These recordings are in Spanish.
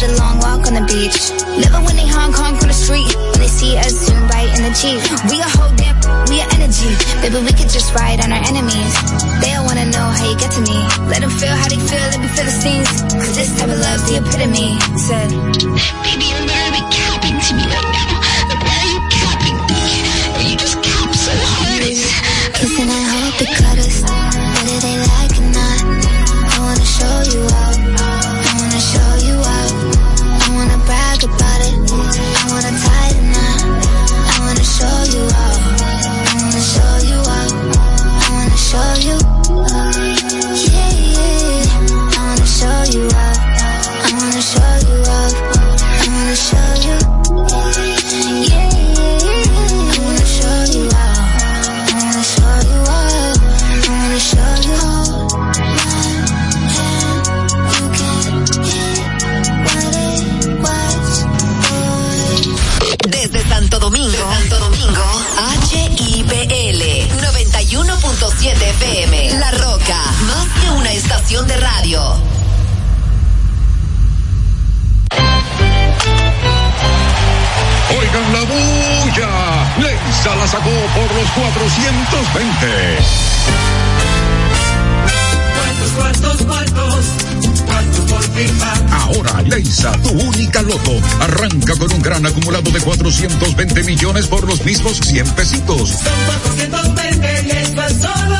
did a long walk on the beach. Living Winnie Hong Kong from the street. When they see us zoom right in the Jeep. We a whole damn, we a energy. Baby, we could just ride on our enemies. They don't wanna know how you get to me. Let them feel how they feel, let me feel the stings. Cause this type of love's the epitome. Said, Baby, 420. Cuartos, cuartos, cuartos por FIFA. Ahora, Leisa, tu única loto, arranca con un gran acumulado de 420 millones por los mismos 100 pesitos. Son 420 y es solo.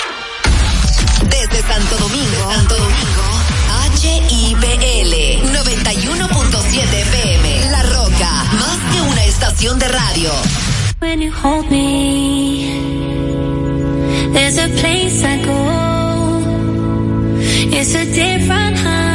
Santo Domingo, Santo Domingo, HIPL 91.7 FM. La Roca, más que una estación de radio. When you hold me, there's a place I go. It's a different high.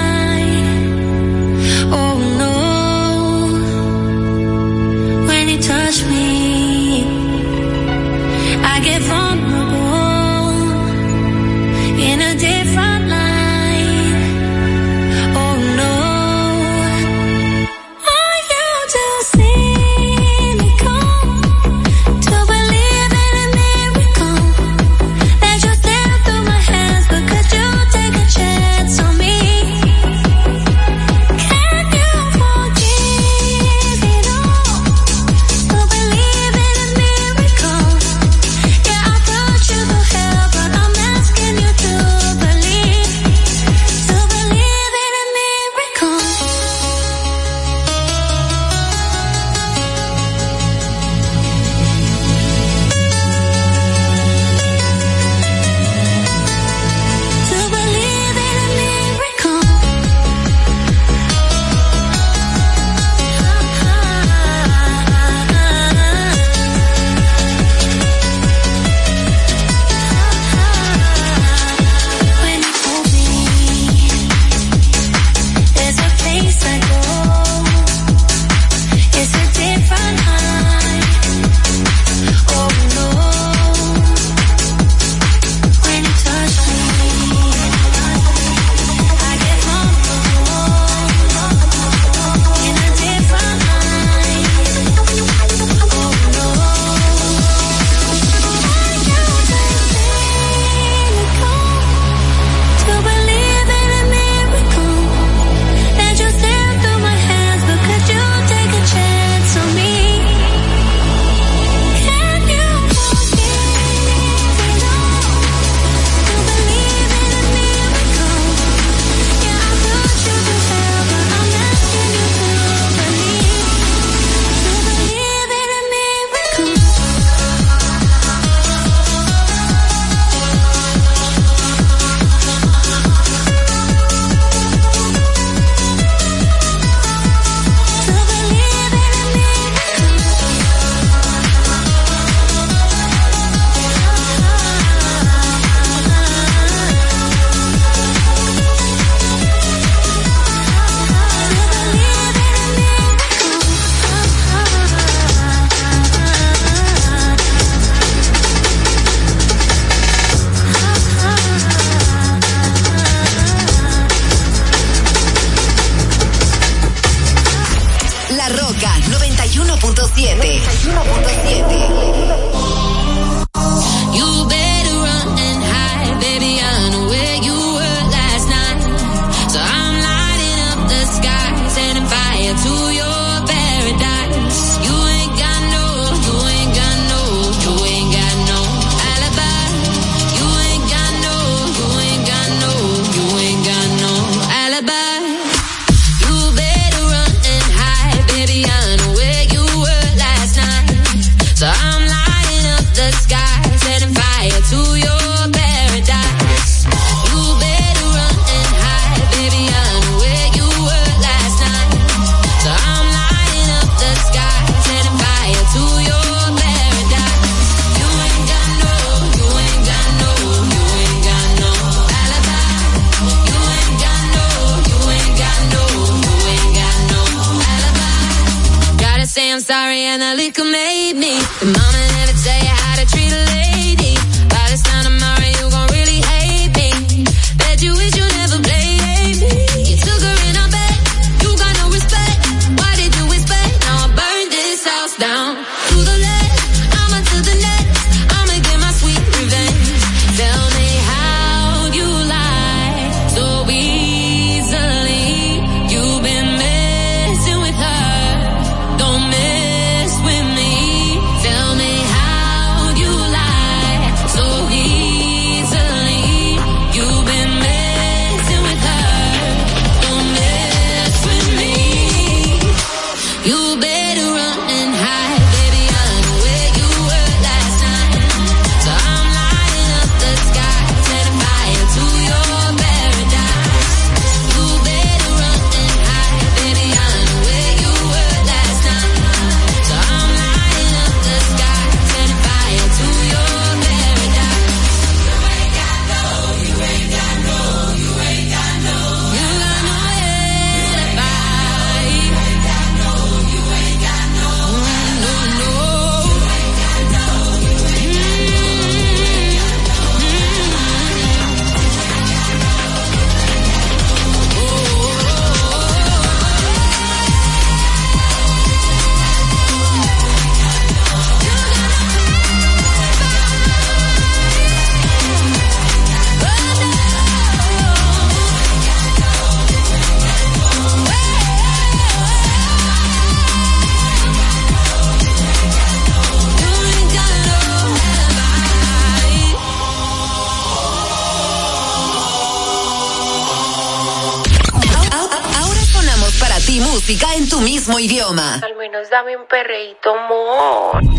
Al menos dame un perreíto, amor.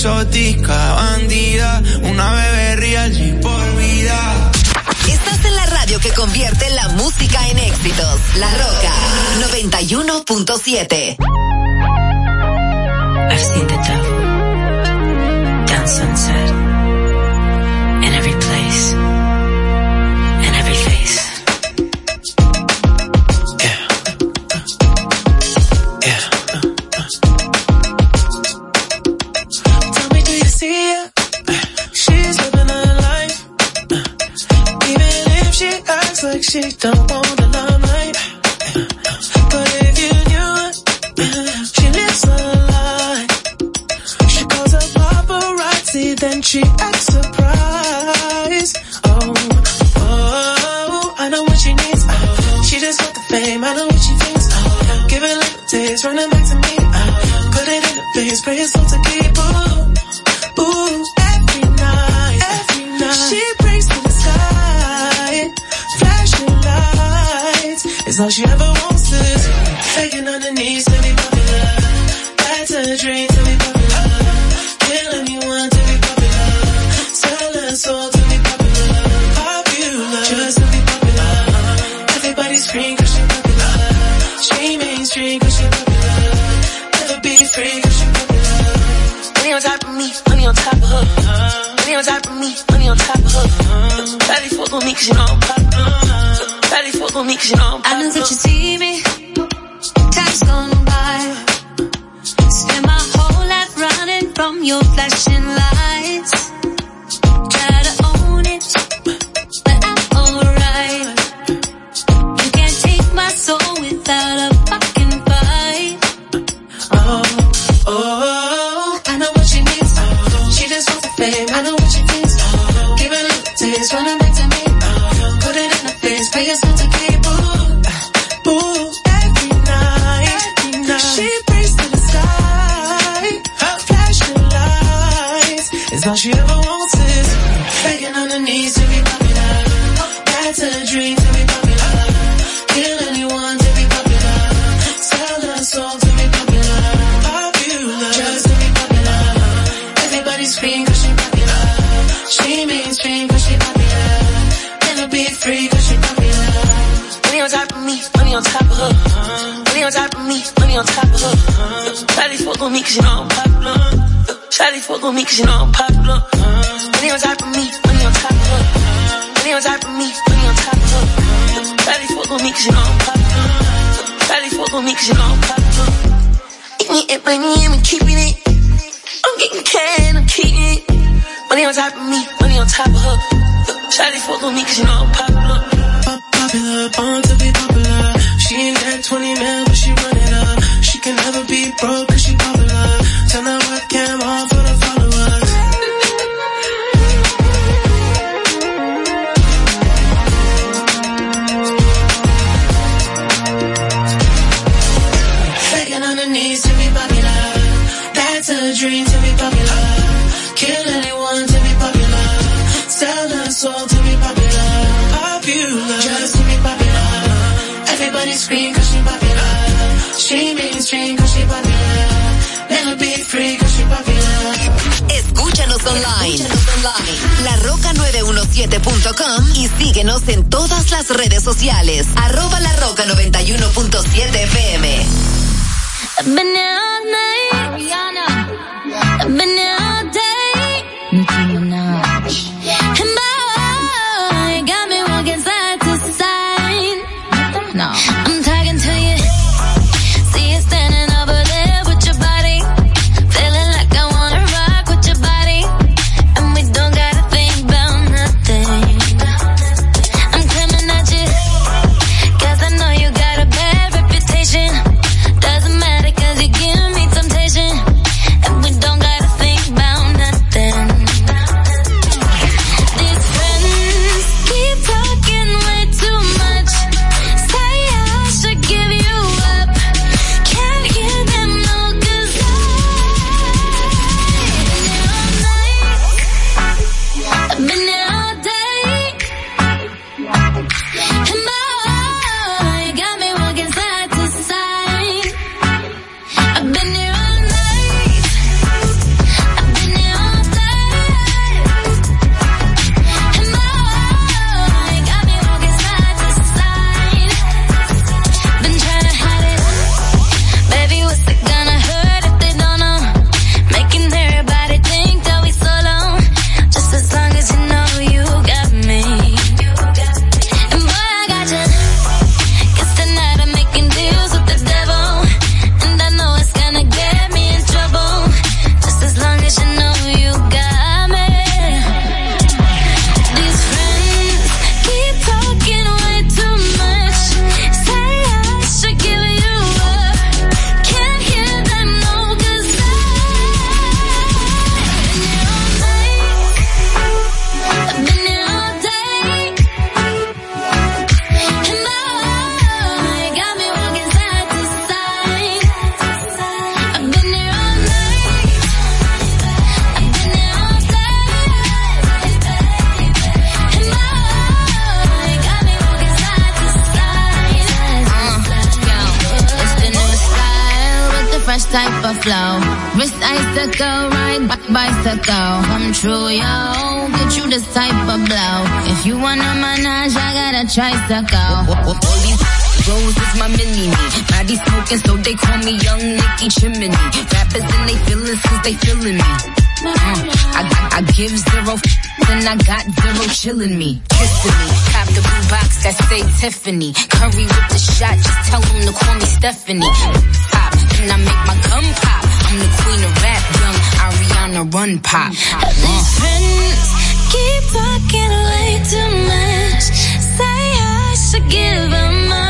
exótica, bandida, una bebé real y por vida. Estás en la radio que convierte la música en éxitos. La Roca 91.7. she don't want Dani, larroca917.com y síguenos en todas las redes sociales. Arroba la roca 91.7 FM. true, yo. Get you this type of blow. If you want a menage, I gotta try suck out. All these Rose is my mini me. Body smoking, so they call me Young Nicky Chimney. Rappers and they feelings cause they feeling me. Mm. I, I give zero then I got zero chillin' me. Kissing me, pop the blue box that say Tiffany. Curry with the shot, just tell them to call me Stephanie. Pop, then I make my gum pop. I'm the run pop. Keep talking way too much. Say I should give them up.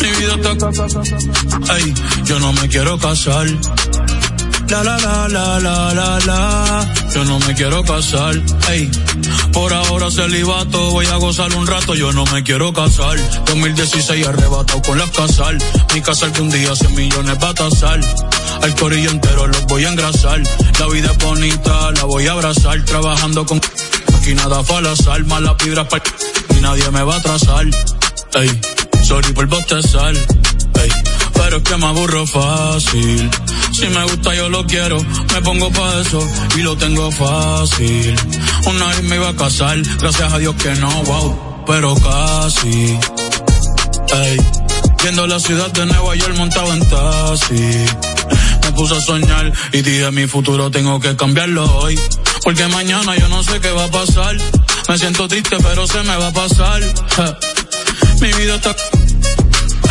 Mi vida está. Ey, yo no me quiero casar. La la la la la la la. Yo no me quiero casar. Ey, por ahora celibato, voy a gozar un rato. Yo no me quiero casar. 2016 arrebatado con las casal. Mi casal que un día 100 millones va a tasar. Al corillo entero los voy a engrasar. La vida es bonita, la voy a abrazar. Trabajando con aquí nada fue al azar. Malas vibras pa' y nadie me va a atrasar. Ey, sorry por bostezar. Ey, pero es que me aburro fácil. Si me gusta yo lo quiero, me pongo pa' eso y lo tengo fácil. Una vez me iba a casar, gracias a Dios que no, wow, pero casi. Ey, viendo la ciudad de Nueva York montado en taxi. Me puse a soñar y dije mi futuro tengo que cambiarlo hoy. Porque mañana yo no sé qué va a pasar. Me siento triste pero se me va a pasar. Mi vida está...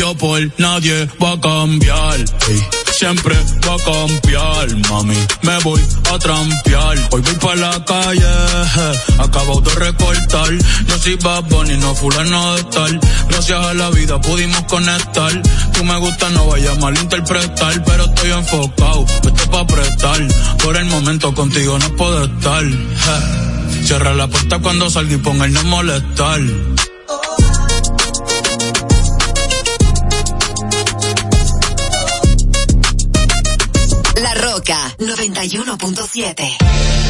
yo por nadie va a cambiar. Hey. Siempre va a cambiar, mami. Me voy a trampear. Hoy voy pa' la calle, acabo de recortar. Yo soy Bad Bunny, no fulano de tal. Gracias a la vida pudimos conectar. Tú me gusta, no vayas a malinterpretar. Pero estoy enfocado, esto pa' prestar. Por el momento contigo no puedo estar. Cierra la puerta cuando salga y pon el no molestar. Roca 91.7.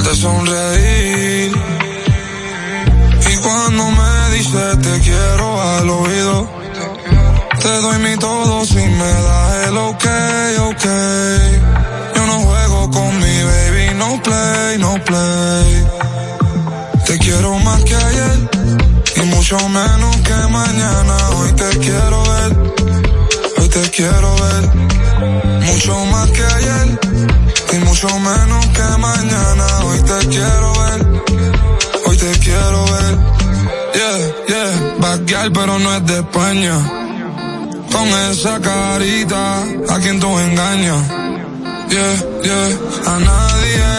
verte sonreír. Y cuando me dices te quiero al oído, te doy mi todo si me das el ok, ok. Yo no juego con mi baby, no play, no play. Te quiero más que ayer y mucho menos que mañana. Hoy te quiero ver, hoy te quiero ver. Mucho más que ayer y mucho menos que mañana. Hoy te quiero ver, hoy te quiero ver. Yeah, yeah, backyard pero no es de España. Con esa carita, a quien tú engañas. Yeah, yeah, a nadie.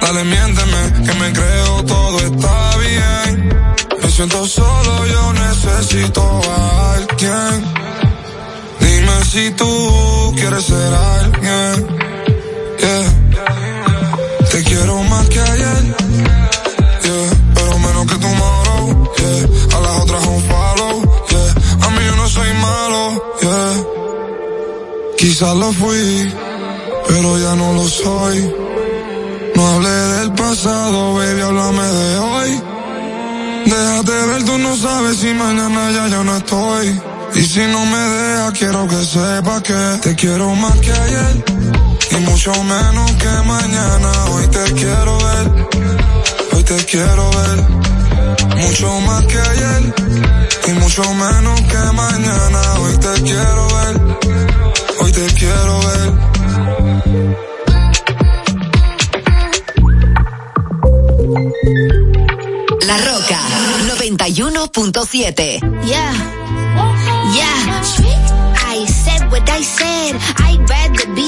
Dale, miénteme, que me creo todo está bien. Me siento solo, yo necesito a alguien. Dime si tú quieres ser alguien. Yeah. Te quiero más que ayer. Yeah. Pero menos que tomorrow. Yeah. A las otras un follow. Yeah. A mí yo no soy malo. Yeah. Quizás lo fui, pero ya no lo soy. No hablé del pasado, baby, háblame de hoy. Déjate ver, tú no sabes si mañana ya yo no estoy. Y si no me dejas, quiero que sepas que te quiero más que ayer. Y mucho menos que mañana. Hoy te quiero ver. Hoy te quiero ver. Mucho más que ayer. Y mucho menos que mañana. Hoy te quiero ver. Hoy te quiero ver. La Roca 91.7. Yeah. Yeah. I said what I said. I'd rather be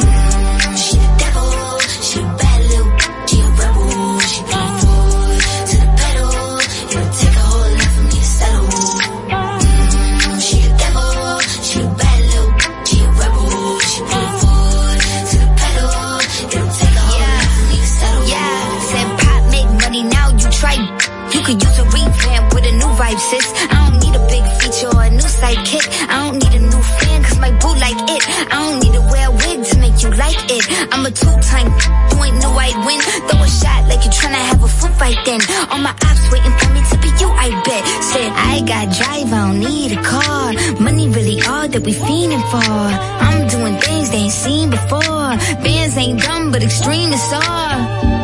two-time. You ain't know I win. Throw a shot like you tryna have a foot fight then. All my ops waiting for me to be you, I bet. Said I got drive, I don't need a car. Money really all that we feeling for. I'm doing things they ain't seen before. Bands ain't dumb, but extreme is all.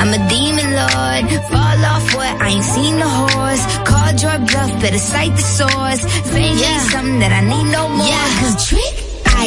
I'm a demon lord. Fall off what? I ain't seen the horse. Called your bluff, better cite the source. Fame yeah. ain't something that I need no more. Yeah, cause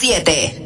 7.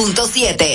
106.7.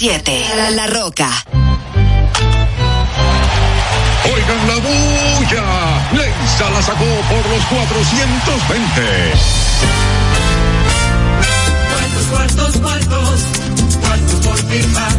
7. La Roca. Oigan la bulla. Leisa la sacó por los 420.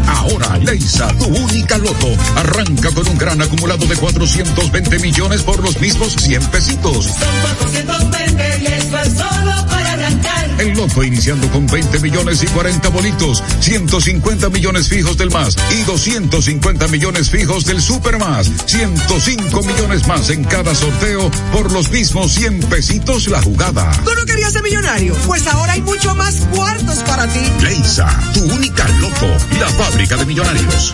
Ahora, Leisa, tu única loto, arranca con un gran acumulado de 420 millones por los mismos 100 pesitos. Son 420 y eso es solo para arrancar. El loto iniciando con 20 millones y 40 bolitos, 150 millones fijos del más y 250 millones fijos del super más, 105 millones más en cada sorteo por los mismos 100 pesitos la jugada. ¿Tú no querías ser millonario? Pues ahora hay mucho más cuartos para ti. Leisa, tu única loto la fábrica de millonarios.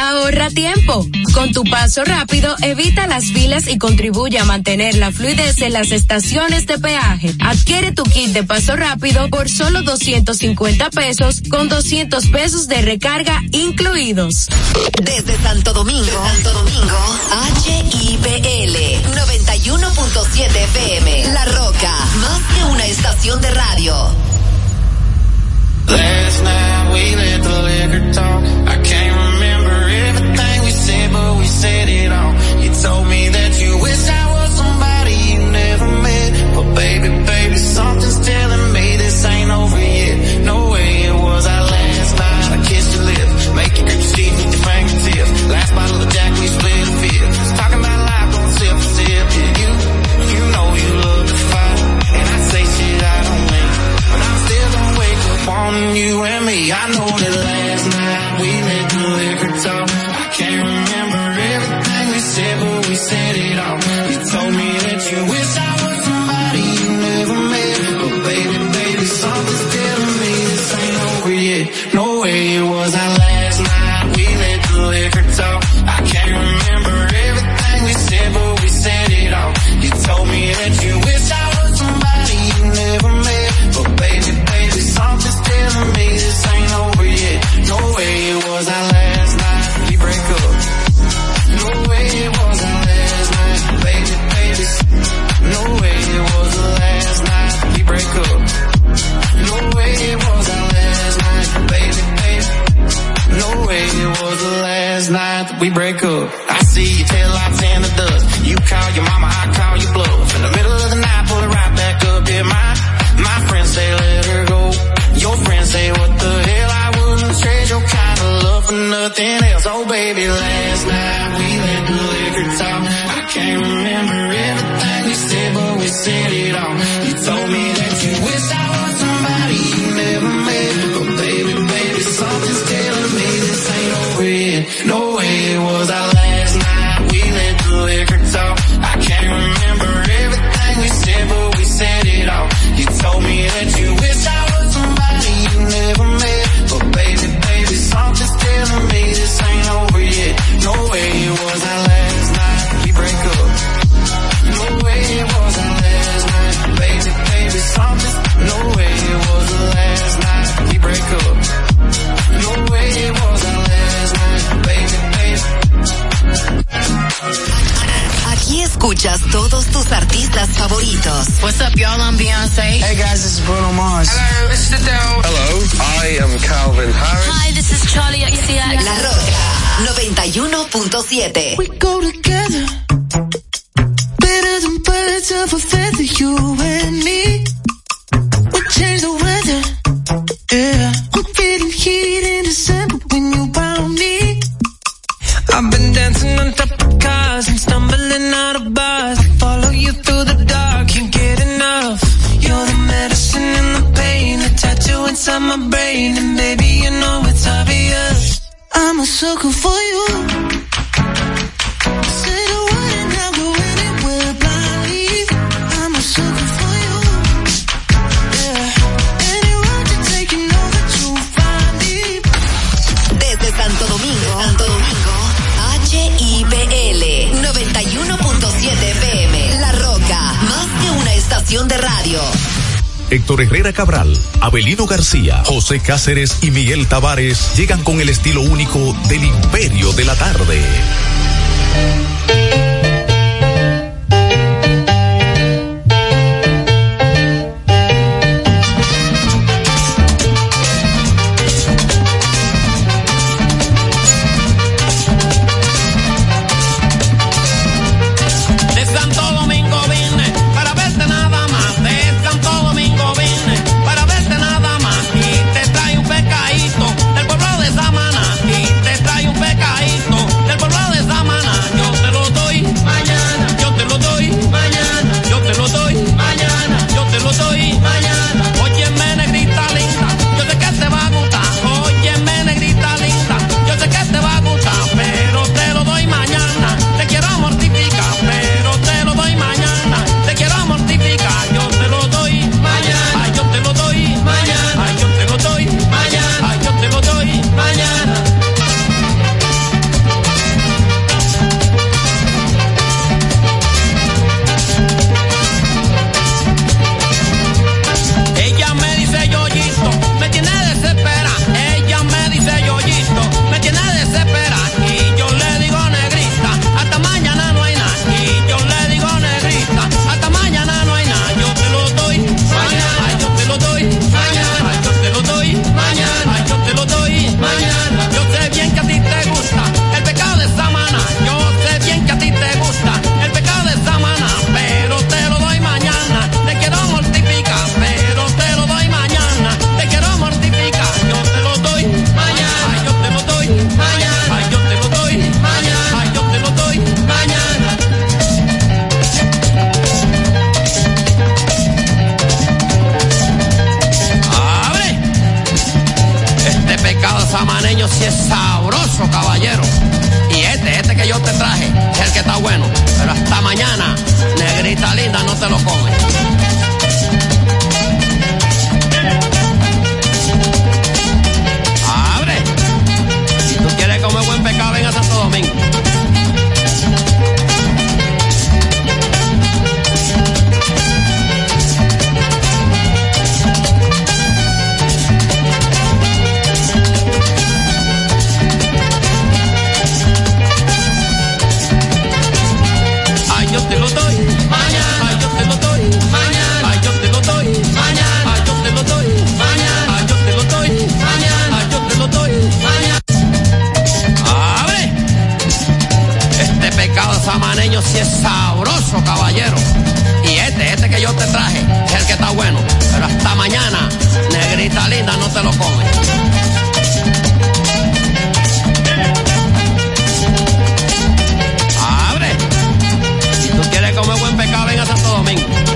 Ahorra tiempo. Con tu paso rápido, evita las filas y contribuye a mantener la fluidez en las estaciones de peaje. Adquiere tu kit de paso rápido por solo 250 pesos con 200 pesos de recarga incluidos. Desde Santo Domingo, Desde Santo Domingo, HIPL 91.7 FM. La Roca, más que una estación de radio. I know that José Cáceres y Miguel Tavares llegan con el estilo único del Imperio de la Tarde. si es sabroso, caballero. Y este, este que yo te traje, es el que está bueno. Pero hasta mañana, negrita linda, no te lo comes. Abre. Si tú quieres comer buen pecado ven a Santo Domingo. Sí es sabroso, caballero. Y este, este que yo te traje, es el que está bueno. Pero hasta mañana, negrita linda, no te lo comes. Abre. Si tú quieres comer buen pescado, ven a Santo Domingo.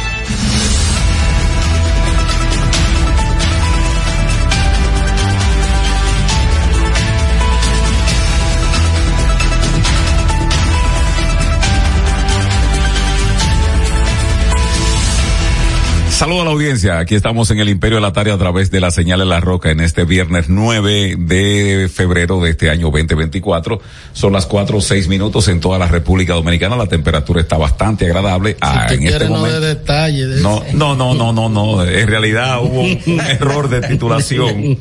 Saludos a la audiencia. Aquí estamos en el Imperio de la Tarde a través de la señal de la Roca en este viernes 9 de febrero de este año 2024. Son las 4 o 6 minutos en toda la República Dominicana. La temperatura está bastante agradable. Ah, Si en te este no momento. de detalle. de- No, no, no, no, no, no. En realidad hubo un, error de titulación,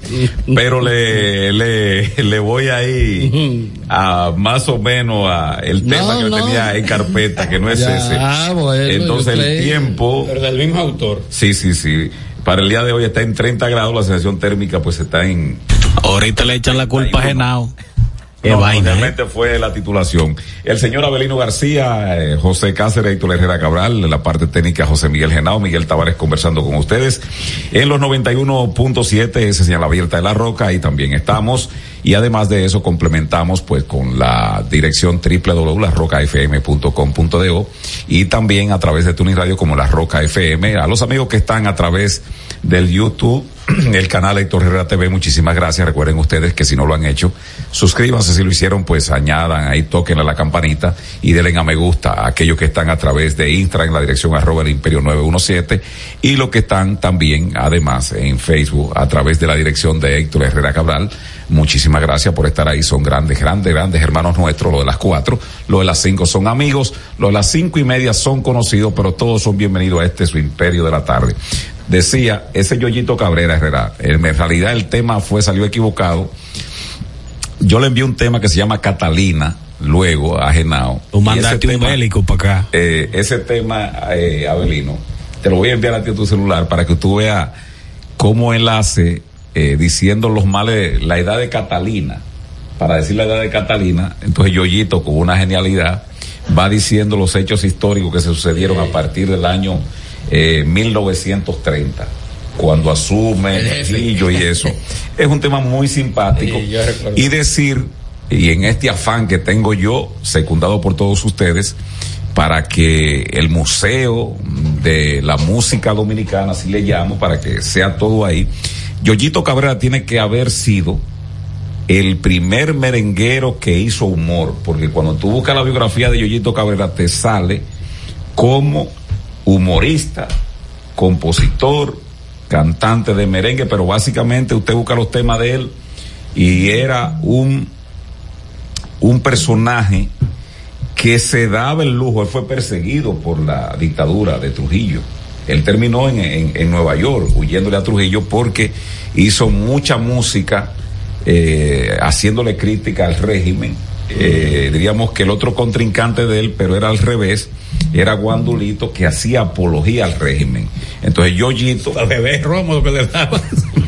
pero le, le, le voy ahí a más o menos a el tema No, que yo no. tenía en carpeta, que no es Ya, ese. bueno, Entonces el tiempo. Pero del mismo autor. Sí, sí, sí. Para el día de hoy está en 30 grados, la sensación térmica pues está en... Ahorita le echan la culpa a Genao. No, vaina, ¿eh? realmente fue la titulación. El señor Abelino García, eh, José Cáceres, Héctor Herrera Cabral, la parte técnica José Miguel Genao, Miguel Tavares conversando con ustedes. En los 91.7, ese señal abierta de la roca, ahí también estamos. Y además de eso, complementamos pues con la dirección www.larrocafm.com.do y también a través de Tuning Radio como La Roca FM. A los amigos que están a través del YouTube, el canal Héctor Herrera TV, muchísimas gracias. Recuerden ustedes que si no lo han hecho, suscríbanse. Si lo hicieron, pues añadan ahí, toquen a la campanita y denle a me gusta a aquellos que están a través de Instagram en la dirección arroba el imperio 917 y los que están también, además, en Facebook a través de la dirección de Héctor Herrera Cabral. Muchísimas gracias por estar ahí. Son grandes, grandes, grandes hermanos nuestros. Lo de las cuatro, lo de las cinco son amigos, lo de las cinco y media son conocidos, pero todos son bienvenidos a este su imperio de la tarde. Decía, ese Yoyito Cabrera Herrera, en realidad el tema fue, salió equivocado. Yo le envié un tema que se llama Catalina, luego a Genao. Tú mandaste un bélico para acá. eh, ese tema, eh, Abelino, te lo voy a enviar a ti a tu celular para que tú veas cómo él hace, eh, diciendo los males, la edad de Catalina, para decir la edad de Catalina, entonces Yoyito con una genialidad va diciendo los hechos históricos que se sucedieron a partir del año eh, 1930 cuando asume el Trujillo y eso. Es un tema muy simpático. Y decir, y en este afán que tengo yo, secundado por todos ustedes, para que el Museo de la Música Dominicana, así le llamo, para que sea todo ahí, Yoyito Cabrera tiene que haber sido el primer merenguero que hizo humor, porque cuando tú buscas la biografía de Yoyito Cabrera te sale como humorista, compositor, cantante de merengue, pero básicamente usted busca los temas de él y era un un personaje que se daba el lujo, él fue perseguido por la dictadura de Trujillo. Él terminó en, en- en Nueva York huyéndole a Trujillo porque hizo mucha música eh, haciéndole crítica al régimen. Eh, diríamos que el otro contrincante de él, pero era al revés, era Guandulito que hacía apología al régimen. Entonces Yoyito... A beber romo lo que le daban.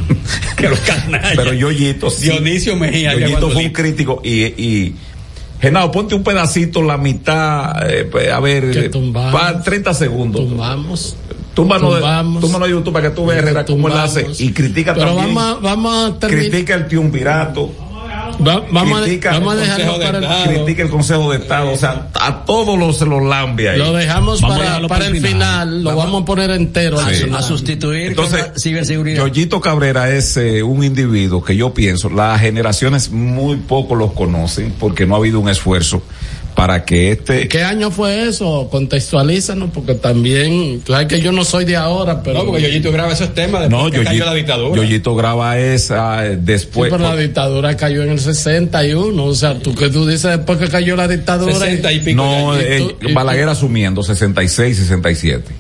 que los canallas. Pero Yoyito sí. Dionisio Mejía. Yoyito fue un crítico y, y Genao, ponte un pedacito, la mitad, eh, pues, a ver, eh, tumbamos. pa- 30 segundos. Tumbamos. Túmbalo de, Tumbamos. túmbalo de YouTube para que tú veas Herrera cómo él hace y critica Pero también. vamos a, vamos a terminar. critica el triunvirato. Va- vamos, a, critica vamos a el dejarlo para el, Estado, critica el Consejo de Estado, o sea, a todos los se los lambe ahí. Lo dejamos Vamos a para, dejarlo para el final, lo vamos a poner entero. Sí. final. sustituir Entonces, con la ciberseguridad. Yoyito Cabrera es eh, un individuo que yo pienso, las generaciones muy poco los conocen porque no ha habido un esfuerzo para que este... ¿Qué año fue eso? Contextualízanos, porque también, tú sabes que yo no soy de ahora, pero. No, porque Yoyito graba esos temas No, después que cayó Yoyito, la dictadura. Yoyito graba esa eh, Sí, después. pero la dictadura cayó en el 61, o sea, tú que tú dices después que cayó la dictadura. 60 y pico no, eh, Y tú- y tú- Balaguer asumiendo 66, 67.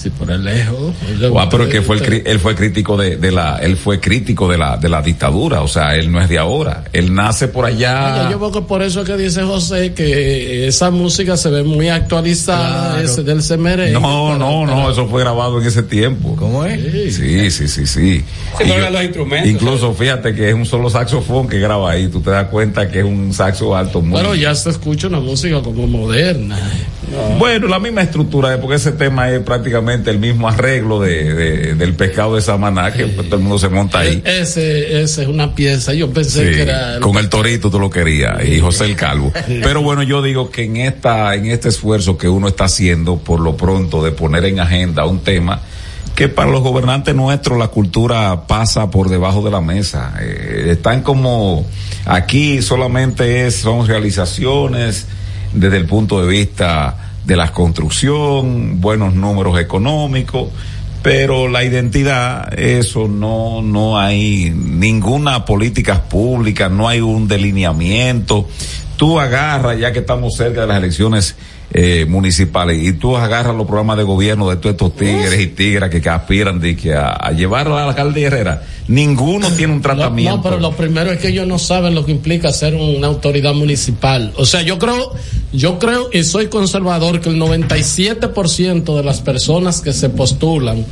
Sí, por el lejos. Ah, pero que fue el, él fue crítico de, de la, él fue crítico de la, de la dictadura, o sea, él no es de ahora, él nace por allá. Oye, yo creo que por eso es que dice José que esa música se ve muy actualizada, Claro. ese del Semeré. No, no, no, eso fue grabado en ese tiempo. ¿Cómo es? Sí, sí, sí, sí. Se Y tocan yo- los instrumentos. Incluso fíjate que es un solo saxofón que graba ahí, tú te das cuenta que es un saxo alto muy. Pero ya se escucha una música como moderna. Bueno, la misma estructura, eh, porque ese tema es prácticamente el mismo arreglo de, de- del pescado de Samaná, que pues, todo el mundo se monta ahí. Ese, ese es una pieza, yo pensé Sí, que era... con el torito tú lo querías y José el Calvo. Pero bueno, yo digo que en esta, en este esfuerzo que uno está haciendo por lo pronto de poner en agenda un tema que para los gobernantes nuestros la cultura pasa por debajo de la mesa. Eh, están como aquí solamente es, son realizaciones desde el punto de vista de la construcción, buenos números económicos, pero la identidad, eso no, no hay ninguna política pública, no hay un delineamiento. Tú agarras, ya que estamos cerca de las elecciones eh, municipales, y tú agarras los programas de gobierno de todos estos tigres y tigras que, que aspiran de que a, a llevarlo a la alcaldía Herrera, ninguno tiene un tratamiento. No, pero lo primero es que ellos no saben lo que implica ser una autoridad municipal. O sea, yo creo, yo creo y soy conservador que el 97% de las personas que se postulan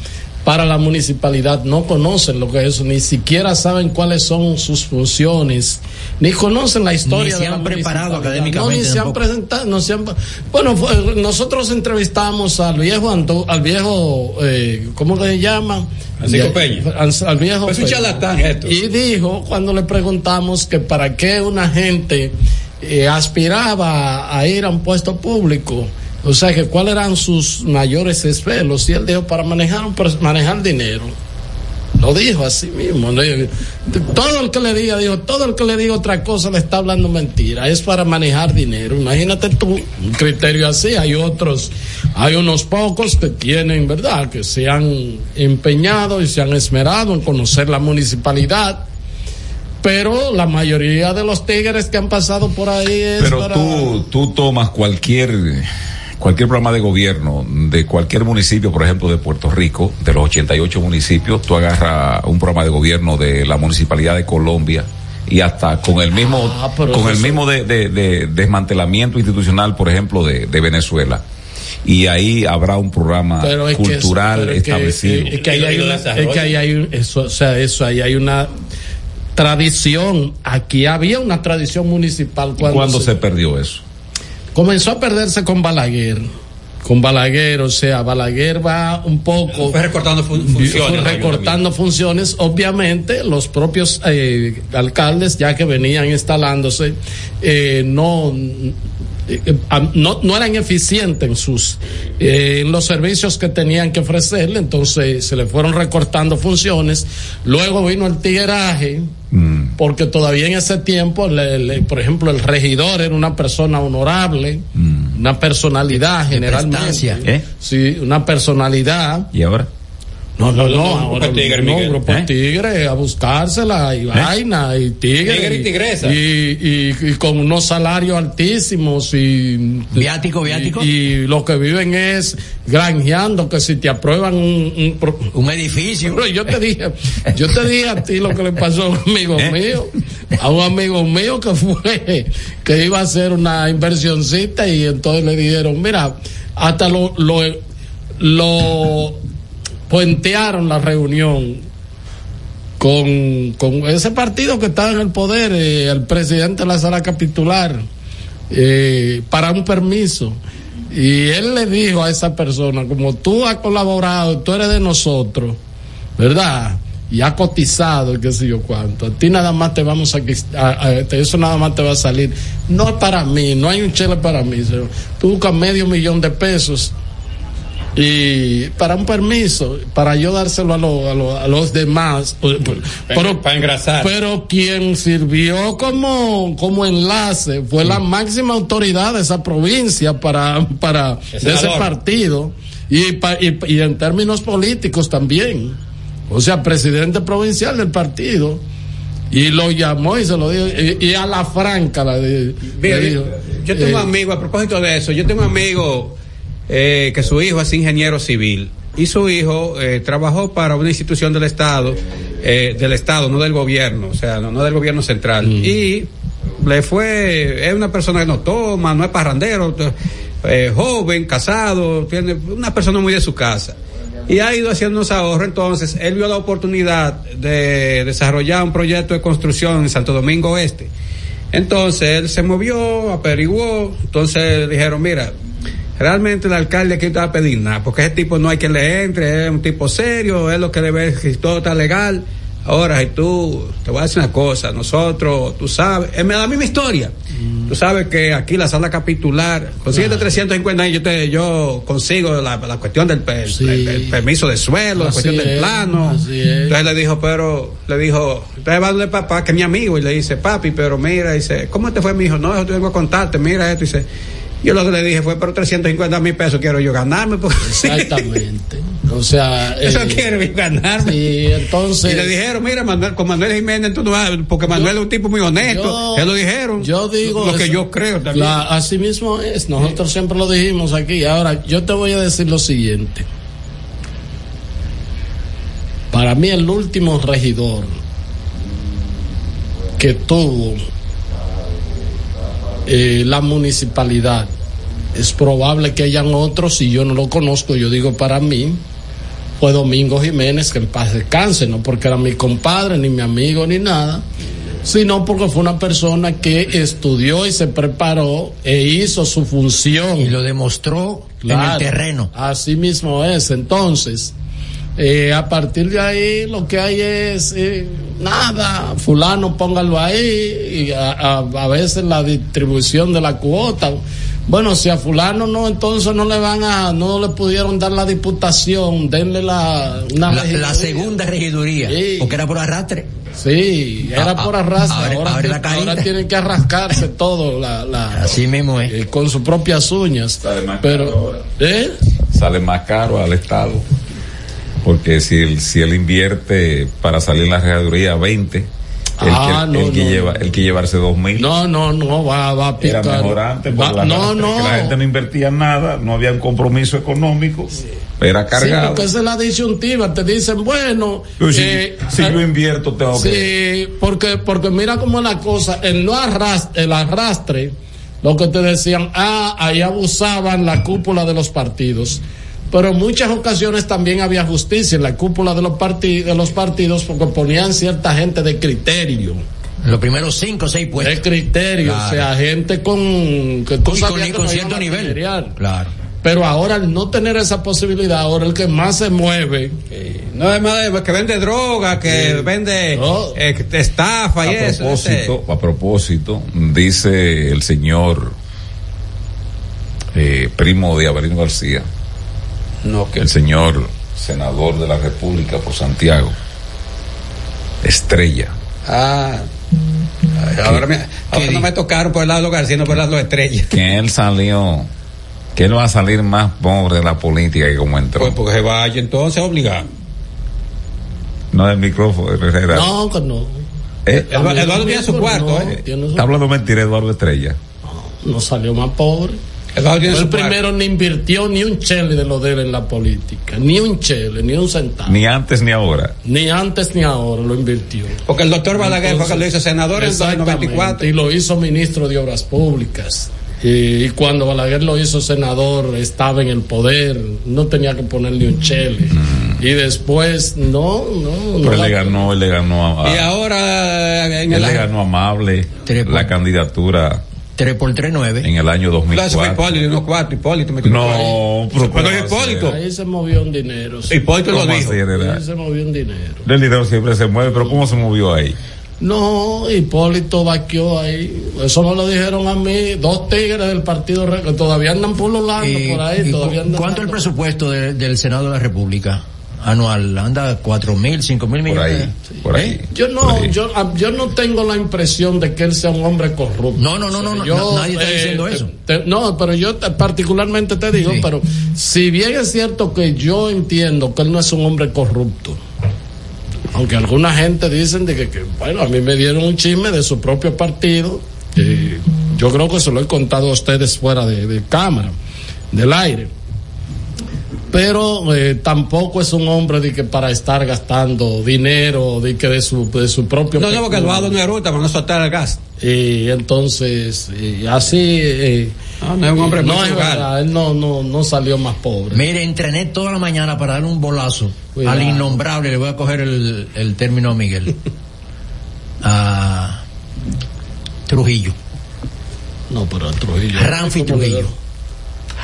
para la municipalidad no conocen lo que es eso, ni siquiera saben cuáles son sus funciones, ni conocen la historia se de la han preparado académicamente No, ni se han presentado, no se han- bueno, fue- nosotros entrevistamos al viejo Anto- al viejo, eh, ¿cómo que se llama? Francisco Peña. al, viejo Pues un Peña. charlatán esto. Y dijo, cuando le preguntamos que para qué una gente eh, aspiraba a ir a un puesto público, o sea, que cuáles eran sus mayores espelos, y él dijo, para manejar, un pres- manejar dinero. Lo dijo así mismo. ¿no? Todo el que le diga, dijo, todo el que le diga otra cosa le está hablando mentira. Es para manejar dinero. Imagínate tú, un criterio así. Hay otros, hay unos pocos que tienen, ¿verdad? Que se han empeñado y se han esmerado en conocer la municipalidad. Pero la mayoría de los tigres que han pasado por ahí es Pero para- tú, tú tomas cualquier, cualquier programa de gobierno de cualquier municipio, por ejemplo, de Puerto Rico, de los 88 municipios, tú agarras un programa de gobierno de la municipalidad de Colombia y hasta con el mismo, Ah, con el mismo de, de- de desmantelamiento institucional, por ejemplo, de, de Venezuela. Y ahí habrá un programa pero es que eso- cultural pero es que- establecido. es que ahí hay una, es que ahí hay un- eso, o sea, eso ahí hay una tradición. Aquí había una tradición municipal cuando, ¿Cuándo se perdió eso? Comenzó a perderse con Balaguer. Con Balaguer, o sea, Balaguer va un poco Fue recortando fun- funciones. fue recortando funciones. Obviamente, los propios eh, alcaldes, ya que venían instalándose, eh, no, no, no eran eficientes en sus eh, en los servicios que tenían que ofrecerle, entonces se le fueron recortando funciones. Luego vino el tigueraje, porque todavía en ese tiempo, le- le- por ejemplo, el regidor era una persona honorable, una personalidad generalmente. ¿Eh? Sí, una personalidad. ¿Y ahora? No, no, no, Grupo ahora Tigre, no, grupo ¿Eh? Tigre, a buscársela y vaina y tigre. Tigre y tigresa. Y, y- y con unos salarios altísimos y. Viático, viático. Y, y lo que viven es granjeando que si te aprueban un. Un edificio. Pero yo te dije, yo te dije a ti lo que le pasó a un amigo ¿Eh? mío, a un amigo mío que fue, que iba a hacer una inversioncita y entonces le dijeron, mira, hasta lo, lo, lo puentearon la reunión con, con ese partido que estaba en el poder, eh, el presidente de la sala capitular, eh, para un permiso. Y él le dijo a esa persona, como tú has colaborado, tú eres de nosotros, ¿verdad? Y has cotizado, qué sé yo cuánto. A ti nada más te vamos a, a- a- eso nada más te va a salir. No es para mí, no hay un chile para mí. Tú buscas medio millón de pesos y para un permiso, para yo dárselo a, lo- a lo- a los demás. Pero, para engrasar. pero quien sirvió como, como enlace fue la máxima autoridad de esa provincia para, para de ese partido y, pa- y, y en términos políticos también. O sea, presidente provincial del partido. Y lo llamó y se lo dijo. Y, y a la franca la di- Mira, le dijo, yo tengo un eh, amigo, a propósito de eso, yo tengo un amigo eh, que su hijo es ingeniero civil y su hijo eh, trabajó para una institución del Estado, eh, del Estado, no del gobierno, o sea, no, no del gobierno central. Y le fue, es una persona que no toma, no es parrandero, eh, joven, casado, tiene una persona muy de su casa. Y ha ido haciendo unos ahorros, entonces él vio la oportunidad de desarrollar un proyecto de construcción en Santo Domingo Oeste. Entonces él se movió, averiguó, entonces le dijeron, mira, realmente el alcalde aquí te va a pedir nada, porque ese tipo no hay que le entre, es un tipo serio, es lo que debe, si todo está legal. Ahora, y tú, te voy a decir una cosa, nosotros, tú sabes, es la misma historia. Tú sabes que aquí la sala capitular, consiguiente 350 años, yo, te, yo consigo la, la cuestión del per- el- el permiso de suelo, la cuestión del plano. Entonces le dijo, pero, le dijo, entonces va donde papá, que es mi amigo, y le dice, papi, pero mira, dice, ¿cómo te fue mi hijo? No, yo tengo que contarte, mira esto, dice, yo lo que le dije fue, pero 350 mil pesos quiero yo ganarme. Porque Exactamente. O sea, Eso eh, quiero yo ganarme. Sí, entonces. Y le dijeron, mira, Manuel, con Manuel Jiménez, tú no vas, porque Manuel es un tipo muy honesto. Yo- lo dijeron. Yo digo. Lo que yo creo también. La- así mismo es. Nosotros siempre lo dijimos aquí. Ahora, yo te voy a decir lo siguiente. Para mí, el último regidor que tuvo eh, la municipalidad, es probable que hayan otros, si yo no lo conozco, yo digo para mí, fue Domingo Jiménez, que en paz descanse, no porque era mi compadre, ni mi amigo, ni nada, sino porque fue una persona que estudió y se preparó e hizo su función. Y lo demostró en el terreno. Así mismo es. Entonces, eh, a partir de ahí lo que hay es eh, nada, fulano póngalo ahí y a, a- a veces la distribución de la cuota. Bueno, si a fulano no, entonces no le van a, no le pudieron dar la diputación, denle la, una La, segunda regiduría, porque era por arrastre. Sí, era Ah, por ah, arrastre. abre- ahora, abre tienen que arrascarse todo, la, la, Así mismo es. con sus propias uñas. más Pero, ¿eh? Sale más caro al Estado. Porque si él, si él invierte para salir en la regaduría 20, el Ah, que, no, el que no, lleva, el que llevarse dos mil. No, no, no, va, va a Era picar. mejor antes, Va- por la no, arrastre, no. que la gente no invertía nada, no había un compromiso económico, era Sí, cargado. porque esa es la disyuntiva. Te dicen, bueno. Si, eh, si eh, yo invierto, tengo que. Sí, porque, porque mira cómo es la cosa. El no arrastre, el arrastre, lo que te decían, ah, ahí abusaban la cúpula de los partidos. Pero en muchas ocasiones también había justicia en la cúpula de los, de los partidos porque ponían cierta gente de criterio. Los primeros cinco o seis puestos. De criterio, Claro. o sea, gente con. Que tú Con- sabías con- que con no cierto nivel. pelear. Claro. Pero ahora al no tener esa posibilidad, ahora el que más se mueve. No es más que vende droga, que vende eh, que te estafa y a eso. propósito, a propósito, dice el señor eh, primo de Avelino García, no, que el señor senador de la República por Santiago, Estrella, Ah. Ahora, me, ahora no me tocaron por el lado de los García, sino por el lado de los estrellas. que él salió, que él va a salir más pobre de la política que como entró. Pues porque se vaya entonces obligado. No el micrófono, Herrera. No, que no. Eh, Eduardo, tiene su cuarto, No, eh. tiene su- Está hablando mentira Eduardo Estrella. no salió más pobre. Eduardo tiene el primero ni invirtió ni un chele de lo de él en la política, ni un chele, ni un centavo. Ni antes ni ahora. Ni antes ni ahora lo invirtió. Porque el doctor Balaguer fue que lo hizo senador en el Exactamente, 94. Y lo hizo ministro de Obras Públicas. Y, y cuando Balaguer lo hizo senador, estaba en el poder, no tenía que ponerle un chele. Mm. y después no, no, Pero no él le ganó, él le ganó a, Y ahora en él el le ganó amable la candidatura 3 por 3, 9. en el año Claro, eso fue 2004. Hipólito, unos cuatro, Hipólito metió No, pero pero ¿cómo es Hipólito. ahí se movió un dinero. sí. Hipólito lo ¿Cómo dijo. Ahí se movió un dinero. El dinero siempre se mueve, pero ¿cómo se movió ahí? No, Hipólito vaqueó ahí. Eso me lo dijeron a mí, dos tigres del partido que todavía andan pululando Eh, por ahí. ¿y Todavía andan ¿Cuánto es el presupuesto de- del Senado de la República anual? ¿Anda 4 mil, 5 mil Por millones? ahí, por ahí. ¿Eh? Yo no, yo, ah, yo no tengo la impresión de que él sea un hombre corrupto. No, no, no, no, no, Yo, nadie está eh, diciendo eso. te- no, pero yo te- particularmente te digo, Sí. pero si bien es cierto que yo entiendo que él no es un hombre corrupto, aunque alguna gente dicen de que, que, bueno, a mí me dieron un chisme de su propio partido, eh, yo creo que se lo he contado a ustedes fuera de, de cámara, del aire. Pero eh, tampoco es un hombre de que para estar gastando dinero de que de su, de su propio No, no, porque peculio. Eduardo no es ruta para no soltar el gas. Y entonces, y así. eh, No, no es un hombre no muy es verdad, él no, no, no salió más pobre. Mire, entrené toda la mañana para darle un bolazo Cuidado. al innombrable. Le voy a coger el, el término a Miguel. a Trujillo. No, pero Trujillo. Ramfi Trujillo.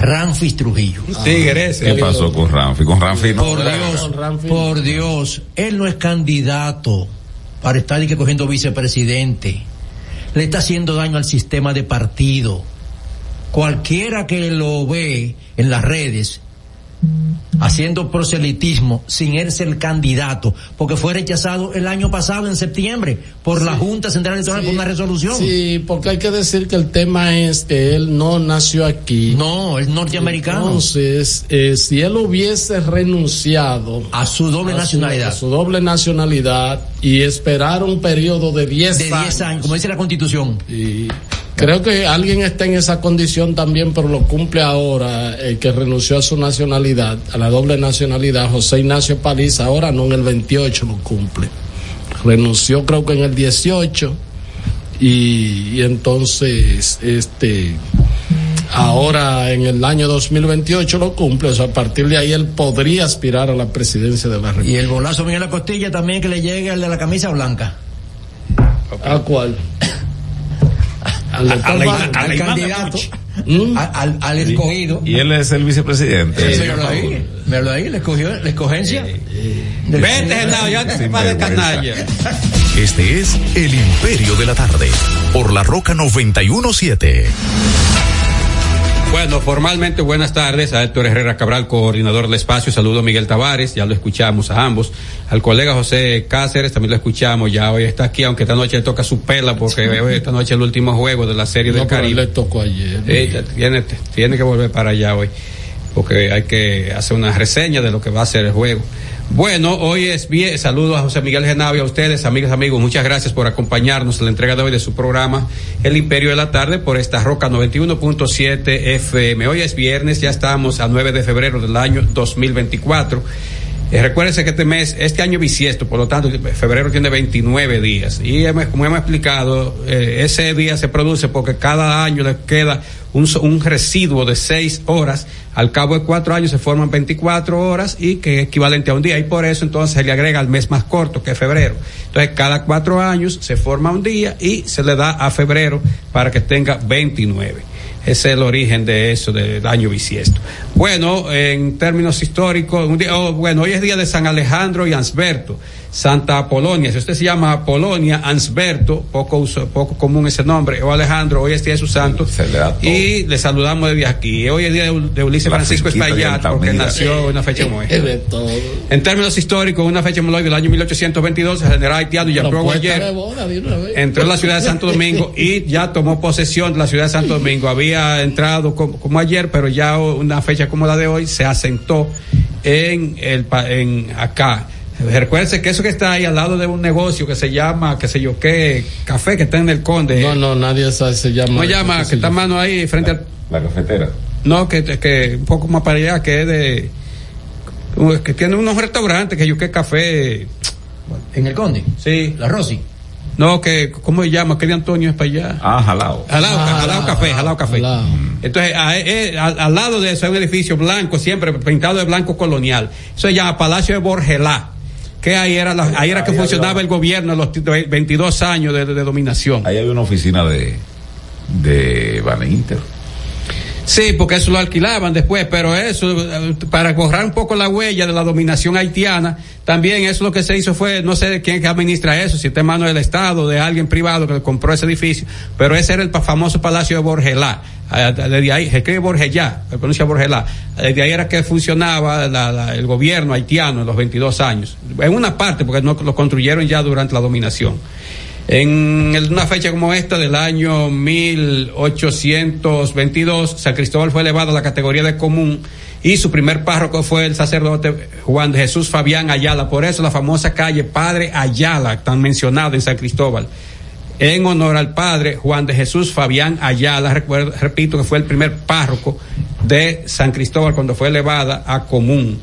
Ramfis Trujillo. Tigre ese. ¿Qué pasó con Ramfi? Con Ramfi no. Por Dios, por Dios, él no es candidato para estar y que cogiendo vicepresidente. Le está haciendo daño al sistema de partido. Cualquiera que lo ve en las redes haciendo proselitismo sin él ser candidato, porque fue rechazado el año pasado en septiembre por la Junta Central Electoral Sí, por una resolución. Sí, porque hay que decir que el tema es que él no nació aquí. No, es norteamericano. Entonces, eh, si él hubiese renunciado a su doble a su- nacionalidad. a su doble nacionalidad y esperar un periodo de 10 de 10 años, como dice la Constitución. Y creo que alguien está en esa condición también, pero lo cumple ahora, el que renunció a su nacionalidad, a la doble nacionalidad, José Ignacio Paliza, ahora no en el 28 lo cumple. Renunció creo que en el 18 y, y entonces este ahora en el año 2028 lo cumple, o sea, a partir de ahí él podría aspirar a la presidencia de la República. Y el bolazo mío en la costilla también que le llegue al de la camisa blanca. ¿A cuál? Al, A- a la- doctor Val- al al candidato. ¿Mm? A- Al, al escogido. Y él es el vicepresidente. Míralo ahí, míralo ahí, la escogió, la escogencia. Del- Vete, Genao, ya te de canalla. Este es El Imperio de la Tarde, por la Roca 917. Bueno, formalmente buenas tardes a Héctor Herrera Cabral, coordinador del espacio. Saludo a Miguel Tavares, ya lo escuchamos a ambos. Al colega José Cáceres también lo escuchamos, ya hoy está aquí, aunque esta noche le toca su pela porque hoy esta noche es el último juego de la serie No, del pero Caribe. le tocó ayer. Eh, tiene, tiene que volver para allá hoy, porque hay que hacer una reseña de lo que va a ser el juego. Bueno, hoy es bien, saludos a José Miguel Genavia, a ustedes, amigas, amigos, muchas gracias por acompañarnos en la entrega de hoy de su programa El Imperio de la Tarde por esta Roca 91.7 FM. Hoy es viernes, ya estamos a 9 de febrero del año 2024. Eh, recuérdense que este mes, este año es bisiesto, por lo tanto, febrero tiene 29 días. Y como hemos explicado, eh, ese día se produce porque cada año le queda un, un residuo de 6 horas. Al cabo de cuatro años se forman 24 horas y que es equivalente a un día. Y por eso entonces se le agrega el mes más corto, que es febrero. Entonces, cada cuatro años se forma un día y se le da a febrero para que tenga 29. Es el origen de eso, del año bisiesto. Bueno, en términos históricos, un día, oh, bueno, hoy es día de San Alejandro y Ansberto, Santa Apolonia. Si usted se llama Apolonia, Ansberto, poco, uso- poco común ese nombre, o Alejandro, hoy es día de su santo. Se le da todo. Y le saludamos desde aquí. Hoy es día de, de Ulises La Francisco Espaillat, porque nació en una fecha todo. En términos históricos, una fecha muy del año 1822, el general haitiano una vez. entró en la ciudad de Santo Domingo y ya tomó posesión de la ciudad de Santo Domingo. Había entrado como, como ayer, pero ya una fecha como la de hoy se asentó en el en acá. Recuérdense que eso que está ahí al lado de un negocio que se llama, qué sé yo qué, café que está en el Conde. No, no, nadie sabe, se llama. ¿Cómo llama? Que está a mano ahí frente al. La cafetera. No, que, que un poco más para allá, que es de. que tiene unos restaurantes que yo qué café. En el Conde. Sí. La Rosy. No, que, ¿cómo se llama? ¿Qué de Antonio es para allá? Ah, jalao. Jalao, Ah, jalao café, jalao café. Entonces, a- eh, al, al lado de eso hay un edificio blanco, siempre pintado de blanco colonial. Eso se llama Palacio de Borgelá. Que ahí era, la- ahí era que Ahí funcionaba había- el gobierno en los t- 22 años de, de dominación. Ahí había una oficina de, de Baninter. Sí, porque eso lo alquilaban después, pero eso, para borrar un poco la huella de la dominación haitiana, también eso lo que se hizo fue, no sé quién administra eso, si está en manos del Estado, de alguien privado que compró ese edificio, pero ese era el famoso Palacio de Borgelá. Ah, Desde ahí, se escribe Borgelá, se pronuncia Borgelá. Desde ahí era que funcionaba la- el gobierno haitiano en los 22 años. En una parte, porque no lo construyeron ya durante la dominación. En una fecha como esta del año 1822, San Cristóbal fue elevado a la categoría de común y su primer párroco fue el sacerdote Juan Jesús Fabián Ayala. Por eso la famosa calle Padre Ayala, tan mencionada en San Cristóbal. En honor al padre Juan de Jesús Fabián Ayala, repito que fue el primer párroco de San Cristóbal cuando fue elevada a común.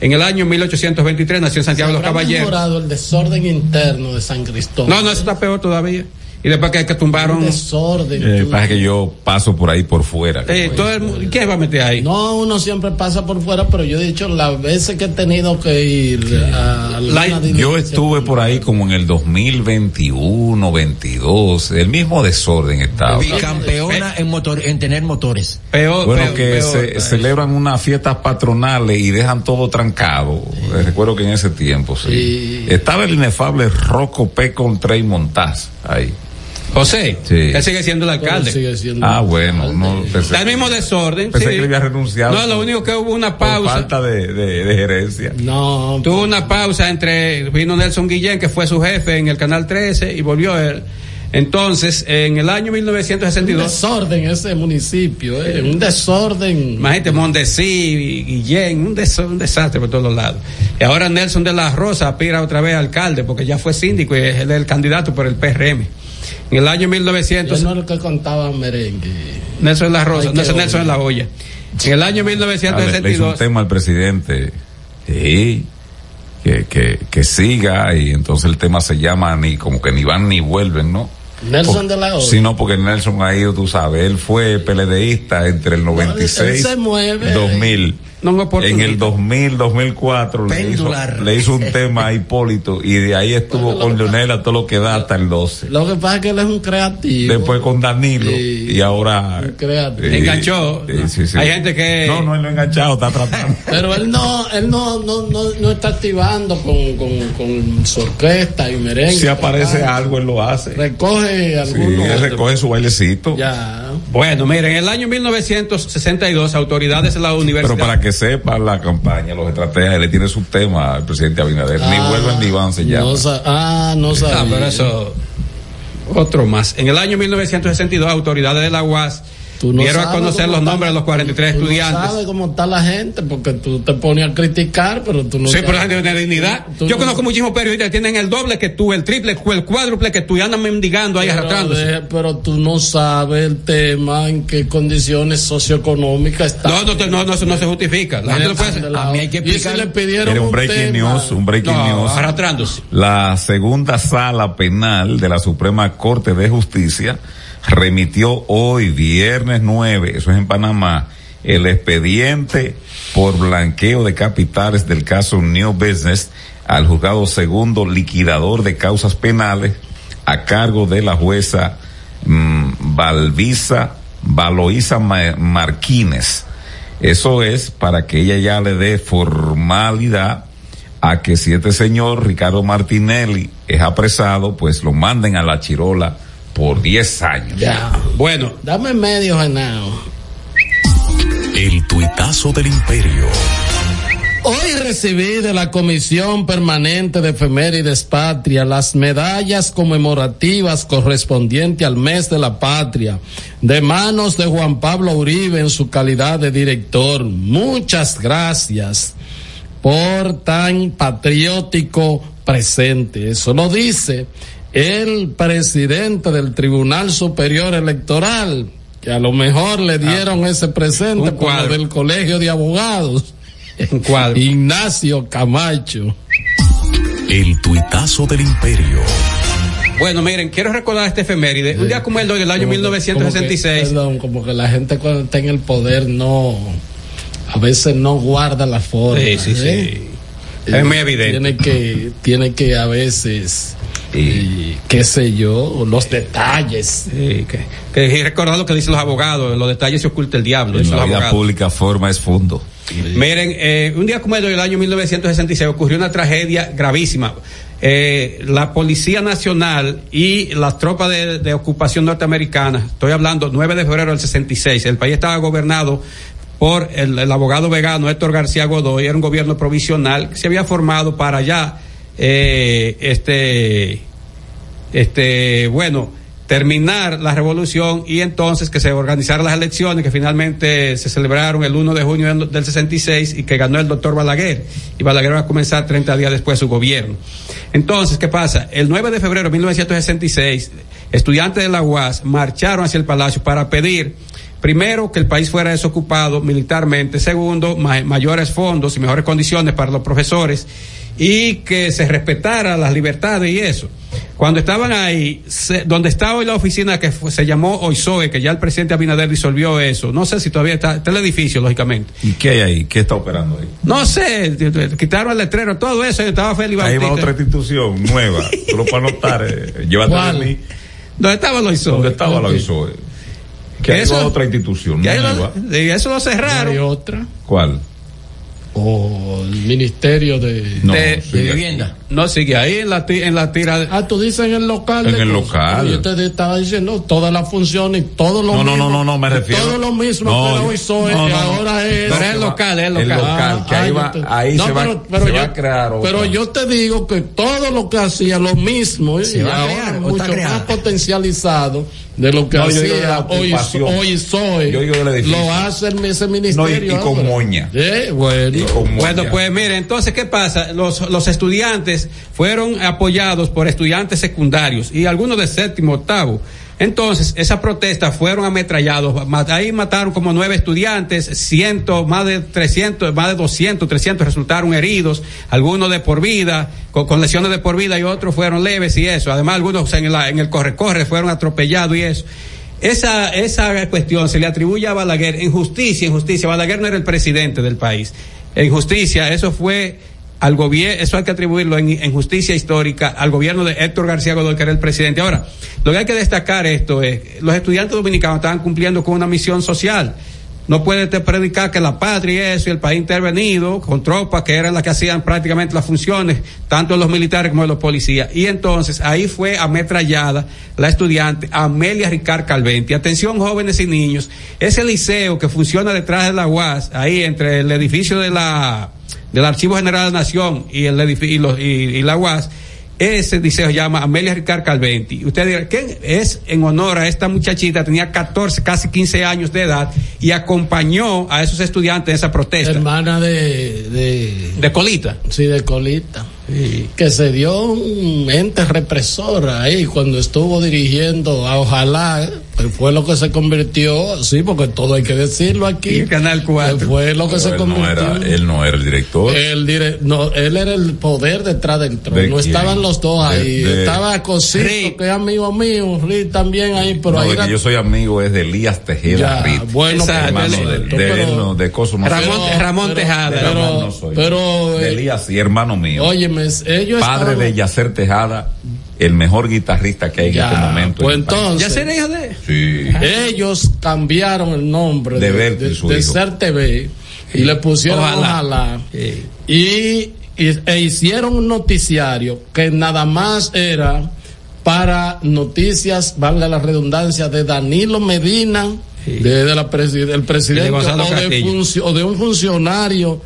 En el año 1823 nació en Santiago de los ¿Habrá Caballeros. el desorden interno de San Cristóbal? No, no, eso está peor todavía. Y después que, que tumbaron. desorden. Eh, pasa que yo paso por ahí por fuera. Eh, todo el mu- ¿Qué va a meter ahí? No, uno siempre pasa por fuera, pero yo he dicho las veces que he tenido que ir a alguna Yo estuve por ahí como en el 2021, 22, el mismo desorden estaba. Bicampeona en, motor, en tener motores. Peor, Bueno, peor, que peor, se peor. celebran unas fiestas patronales y dejan todo trancado. Eh, Recuerdo que en ese tiempo, sí. Estaba el inefable Rocco P. con Trey Montaz ahí. José, Sí. él sigue siendo el alcalde. sigue siendo Ah, bueno, no Está el mismo desorden. pensé sí. que le había renunciado. No, lo único que hubo una por pausa. falta de, de- de gerencia. No, Tuvo una pausa entre, vino Nelson Guillén, que fue su jefe en el Canal 13, y volvió él. Entonces, en el año un 1962, desorden ese municipio, eh, un desorden. imagínate, Mondesí, Guillén, un, des- un desastre por todos los lados. Y ahora Nelson de la Rosa aspira otra vez a alcalde, porque ya fue síndico y es el, el candidato por el PRM. En el año Yo 1900, no era el que contaba merengue. Nelson de la Rosa, Ay, no qué es Nelson de la olla. En el año Ah, le, le hizo un 1962, tema al presidente. Sí. Que, que, que siga y entonces el tema se llama ni como que ni van ni vuelven, ¿no? Nelson de la Olla. Sí, no, porque Nelson ha ido, tú sabes, él fue PLDista entre el 96 él se mueve. 2000. No En el un- 2000, 2004 le hizo, Pendular. le hizo un tema a Hipólito y de ahí estuvo con Leonel a todo lo que da hasta el 12. Lo que pasa es que él es un creativo. Después con Danilo Sí. y ahora Un creativo. eh, Enganchó. sí, sí, sí. Hay gente que- No, no, él no ha enganchado, está tratando. Pero él no, él no, no, no, no está activando con, con, con su orquesta y merengue. si aparece algo, él lo hace. Recoge Sí, algunos. él recoge su bailecito. Ya. Bueno, miren, en el año 1962, autoridades de la universidad. Pero para que sepa la campaña, los estrategas, le tiene su tema al presidente Abinader. ni Ah, vuelven ni van, se llama. No ah, no sabía. Ah, pero eso. Otro más. En el año 1962, autoridades de la UAS Tú no a sabes conocer los está- nombres de los 43 tú estudiantes. No sabes cómo está la gente porque tú te pones a criticar, pero tú no Sí, sabes. pero la gente tiene dignidad. Tú Yo no- conozco muchísimos periodistas que tienen el doble que tú, el triple, el cuádruple que tú y andan mendigando ahí Pero, arrastrándose. de- pero tú no sabes el tema en qué condiciones socioeconómicas está. No, no, te- no, no, eso no se justifica. La gente no puede hacer- A mí hay que Y si explicar. le pidieron Era un un breaking tema, news, un breaking No, news. arrastrándose. La segunda sala penal de la Suprema Corte de Justicia remitió hoy, viernes 9, eso es en Panamá, el expediente por blanqueo de capitales del caso New Business al juzgado segundo liquidador de causas penales a cargo de la jueza mm, Valvisa, Valoisa. Eso es para que ella ya le dé formalidad a que si este señor Ricardo Martinelli es apresado, pues lo manden a la chirola por 10 años. Ya. Bueno, Dame medio, Genao. El tuitazo del imperio. Hoy recibí de la Comisión Permanente de Efemérides Patria las medallas conmemorativas correspondientes al mes de la patria, de manos de Juan Pablo Uribe en su calidad de director. Muchas gracias por tan patriótico presente. Eso lo dice el presidente del Tribunal Superior Electoral, que a lo mejor le dieron ese presente por lo del Colegio de Abogados. un cuadro. Ignacio Camacho. El tuitazo del imperio. Bueno, miren, quiero recordar este efeméride. Un día como el del año Como que- 1966. como que- perdón, como que la gente cuando está en el poder no. A veces no guarda la forma. Sí, sí, sí. ¿eh? Es muy evidente. Tiene que, tiene que a veces. Y qué sé yo, los detalles. Sí, que, que recordar lo que dicen los abogados, en los detalles se oculta el diablo. En la vida abogados. pública forma es fondo. Miren, eh, un día como el del año 1966 ocurrió una tragedia gravísima. Eh, la Policía Nacional y las tropas de, de ocupación norteamericana, estoy hablando 9 de febrero del 66, el país estaba gobernado por el, el abogado vegano Héctor García Godoy, era un gobierno provisional que se había formado para ya, eh, este, este, bueno, terminar la revolución y entonces que se organizaran las elecciones que finalmente se celebraron el 1 de junio del, del 66 y que ganó el doctor Balaguer. Y Balaguer va a comenzar 30 días después su gobierno. Entonces, ¿qué pasa? El 9 de febrero de 1966, estudiantes de la UAS marcharon hacia el palacio para pedir Primero, que el país fuera desocupado militarmente. Segundo, ma- mayores fondos y mejores condiciones para los profesores y que se respetara las libertades y eso. Cuando estaban ahí, se- donde estaba hoy la oficina que fue- se llamó OISOE, que ya el presidente Abinader disolvió eso, no sé si todavía está, está el edificio, lógicamente. ¿Y qué hay ahí? ¿Qué está operando ahí? No sé, quitaron el letrero, todo eso, y estaba Félix Ahí va otra institución nueva. Solo para anotar. Eh, llévate ¿Cuál? de mí. ¿Dónde estaba el OISOE? ¿Dónde estaba la OISOE? Que ahí Eso- va otra institución Y nueva. lo, y eso lo cerraron. Hay otra. ¿Cuál? O el Ministerio de, No, De-. Vivienda. No, sigue ahí en la, ti- en la tira de... Ah, tú dices en el local. En el cosas. local. Yo te estaba diciendo todas las funciones, todo lo No, no, mismo. no, no, no, me refiero- Todo lo mismo No, que era yo- hoy soy, no, no, no. ahora es. Pero es el local, es el El local. que ahí yo va- te- ahí se va- se va a crear otra. Pero yo te digo que todo lo que hacía lo mismo Se y va a ahora crear, mucho más potencializado de lo que No, yo hacía hoy, hoy soy. Yo digo. Lo hace el- ese No, y, ministerio. y con ahora. moña. Eh, bueno. Y con moña. Bueno, pues mire, entonces, ¿qué pasa? Los, los estudiantes fueron apoyados por estudiantes secundarios y algunos de séptimo, octavo. Entonces, esas protestas fueron ametrallados. Ahí mataron como nueve estudiantes, ciento, más de 300, más de 200, 300 resultaron heridos, algunos de por vida, con, lesiones de por vida y otros fueron leves y eso. Además, algunos en, en el corre-corre fueron atropellados y eso. Esa, esa cuestión se le atribuye a Balaguer en justicia, en justicia. Balaguer no era el presidente del país. En justicia, eso fue al gobierno, eso hay que atribuirlo en, justicia histórica al gobierno de Héctor García Godoy, que era el presidente. Ahora, lo que hay que destacar esto es, los estudiantes dominicanos estaban cumpliendo con una misión social. No puede te predicar que la patria y eso y el país intervenido con tropas que eran las que hacían prácticamente las funciones, tanto de los militares como de los policías. Y entonces ahí fue ametrallada la estudiante Amelia Ricard Calventi. Atención jóvenes y niños, ese liceo que funciona detrás de la UAS, ahí entre el edificio de la del Archivo General de la Nación y el edificio y, los- y- y la UAS, ese liceo se llama Amelia Ricard Calventi. Usted dirá, ¿qué es en honor a esta muchachita? Tenía 14, casi 15 años de edad y acompañó a esos estudiantes en esa protesta. Hermana de, de. De colita. Sí, de colita. Que se dio un ente represor ahí cuando estuvo dirigiendo a Ojalá, pues fue lo que se convirtió, sí, porque todo hay que decirlo aquí. Canal 4. Fue lo que se Pero él, no convirtió. era, él no era el director. El dire- no, él era el poder detrás del trono. ¿De No quién? estaban los dos De- ahí. de- Estaba Cosito, Rick. que es amigo mío, Rick también ahí, pero no, ahí de era- que yo soy amigo es de Elías Tejeda Ya, Rit. bueno, Exacto, hermano de, de pero- él, no, de no Ramón, soy. Ramón pero- Tejada. Pero- Ramón no soy. pero, de eh, Elías y hermano mío. Óyeme, ellos Padre estaban- de Yacer Tejada, el mejor guitarrista que hay en este momento. pues en entonces- ¿Ya será de Sí. ellos cambiaron el nombre De de, de, su de hijo. Ser TV y le pusieron Ojalá. Ojalá, Sí. y, y- e hicieron un noticiario que nada más era para noticias, valga la redundancia, de Danilo Medina, de, de la presi- del presidente o de un funcionario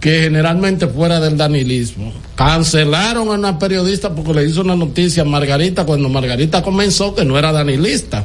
que generalmente fuera del danilismo. Cancelaron a una periodista porque le hizo una noticia a Margarita cuando Margarita comenzó que no era danilista.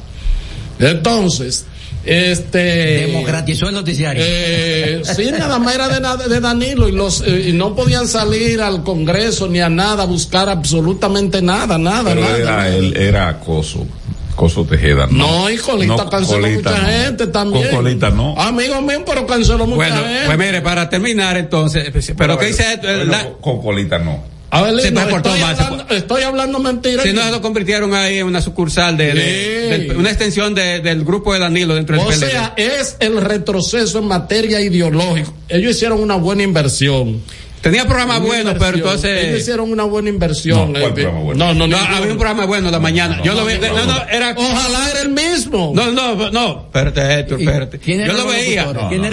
Entonces, este Democratizó el noticiario. eh, sí, nada más era de, de Danilo y los eh, y no podían salir al Congreso ni a nada a buscar absolutamente nada, nada, Pero nada. era, él era acoso. Coso Tejeda, no. No, y Colita No, canceló Colita mucha no. gente también. Con Colita no. Amigo mío, pero canceló mucha Bueno, gente. pues mire, para terminar entonces, pero ¿qué dice esto? Bueno, La- con, Colita no. Abelino, se estoy, más. se hablando, estoy hablando mentiras. Si no, lo convirtieron ahí en una sucursal de, una extensión de- del grupo de Danilo dentro del O PLD. sea, es el retroceso en materia ideológica. Ellos hicieron una buena inversión. Tenía programas buenos, pero entonces- Ellos hicieron una buena inversión. No, ¿cuál eh, bueno? No, no, No, había un programa bueno la mañana. Yo lo vi, no, no, era. Ojalá era el mismo. No, no, no, espérate, Héctor, espérate. Yo lo veía.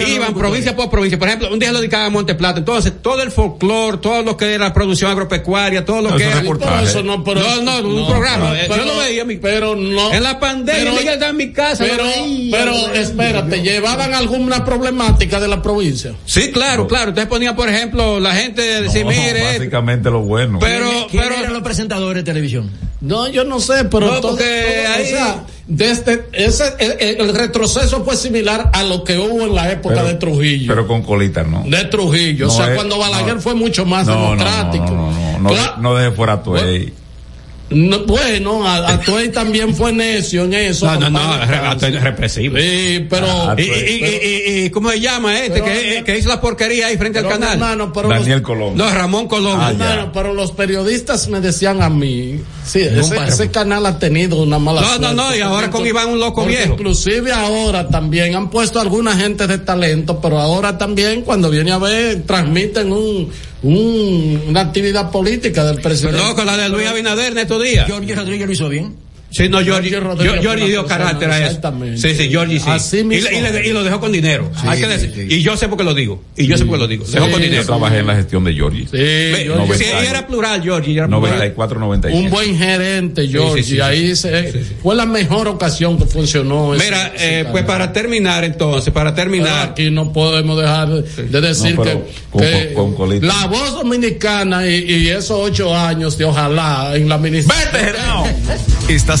Iban provincia por provincia. Por ejemplo, un día lo dedicaba a Monteplata. Entonces, todo el folclore, todo lo que era producción agropecuaria, todo lo No, que era. Eso no, pero- no, no, un no, programa. yo lo veía. mi- pero no. En la pandemia, Miguel estaba en mi casa. Pero, veía, pero veía. espérate, ¿llevaban alguna problemática de la provincia? Sí, claro, claro. Ustedes ponían, por ejemplo, la gente de decir, No, mire, básicamente lo bueno. Pero- ¿Quién pero- eran los presentadores de televisión? No, yo no sé, pero No, todo- porque todo- ahí- o sea, desde ese, el, retroceso fue similar a lo que hubo en la época Pero- de Trujillo. Pero con colita no. de Trujillo, No o sea, es- cuando Balaguer no. fue mucho más democrático. No, no, no, no, Claro. no, no deje fuera tu ey. No, bueno, a, a Tuey también fue necio en eso. No, no, no, Atuey es represivo. Sí, pero. Ah, y, y, y, y- y- ¿cómo se llama este Pero- que, que hizo la porquería ahí frente al canal? hermano, pero Daniel los- Colón. No, Ramón Colón. Ah, Hermano, pero los periodistas me decían a mí, sí, ese, canal ha tenido una mala No, no, suerte, no, y ahora con Iván un loco viejo. Inclusive ahora también han puesto alguna gente de talento, pero ahora también cuando viene a ver transmiten un, un- una actividad política del presidente. Pero no, con la de Luis Abinader en estos días. Jorge Rodríguez lo hizo bien. Sí, no, Giorgi fue dio carácter a eso. exactamente. Sí, sí, Giorgi sí. Así y, mismo. y le- y lo dejó con dinero. Sí, Hay que sí, decir. Y yo sé por qué lo digo. Y yo sé por qué lo digo. Dejó con Sí, dinero. Yo trabajé en la gestión de Georgie. Sí, Ve- Giorgi sí, era plural, plural. 94, 97. un buen gerente, George, sí, sí, y ahí sí. se, fue la mejor ocasión que funcionó. Mira, ese eh, pues para terminar entonces, para Pero terminar. aquí no podemos dejar de decir No, pero que, con- que con- con la voz dominicana y, y esos ocho años de ojalá en la administración. Estás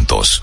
juntos.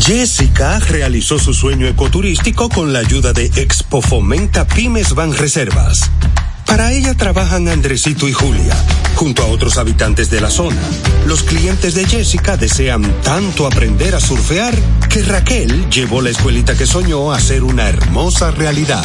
Jessica realizó su sueño ecoturístico con la ayuda de Expo Fomenta Pymes Ban Reservas. Para ella trabajan Andresito y Julia, junto a otros habitantes de la zona. Los clientes de Jessica desean tanto aprender a surfear que Raquel llevó la escuelita que soñó a ser una hermosa realidad.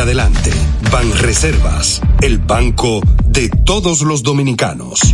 adelante. Banreservas, el banco de todos los dominicanos.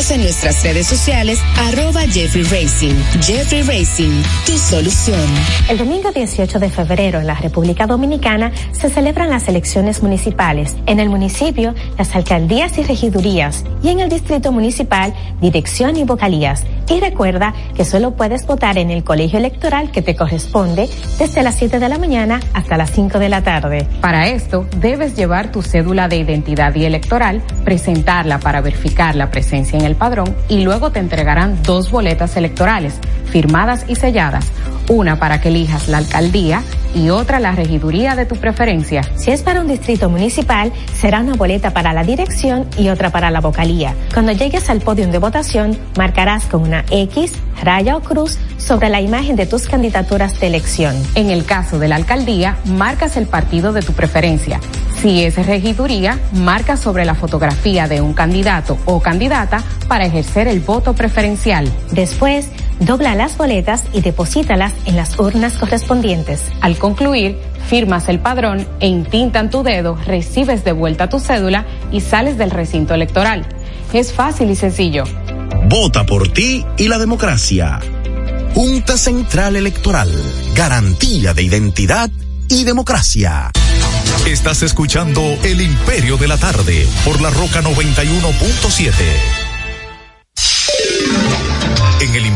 en nuestras redes sociales, arroba Jeffrey Racing. Jeffrey Racing, tu solución. El domingo 18 de febrero en la República Dominicana se celebran las elecciones municipales. En el municipio, las alcaldías y regidurías. Y en el distrito municipal, dirección y vocalías. Y recuerda que solo puedes votar en el colegio electoral que te corresponde desde las 7 de la mañana hasta las 5 de la tarde. Para esto, debes llevar tu cédula de identidad y electoral, presentarla para verificar la presencia en el padrón y luego te entregarán dos boletas electorales, firmadas y selladas, una para que elijas la alcaldía y otra la regiduría de tu preferencia. Si es para un distrito municipal, será una boleta para la dirección y otra para la vocalía. Cuando llegues al podio de votación, marcarás con una X, raya o cruz sobre la imagen de tus candidaturas de elección. En el caso de la alcaldía, marcas el partido de tu preferencia. Si es regiduría, marca sobre la fotografía de un candidato o candidata para ejercer el voto preferencial. Después, dobla las boletas y deposítalas en las urnas correspondientes. Al concluir, firmas el padrón e intintan tu dedo, recibes de vuelta tu cédula y sales del recinto electoral. Es fácil y sencillo. Vota por ti y la democracia. Junta Central Electoral. Garantía de identidad y democracia. Estás escuchando El Imperio de la Tarde por la Roca 91.7.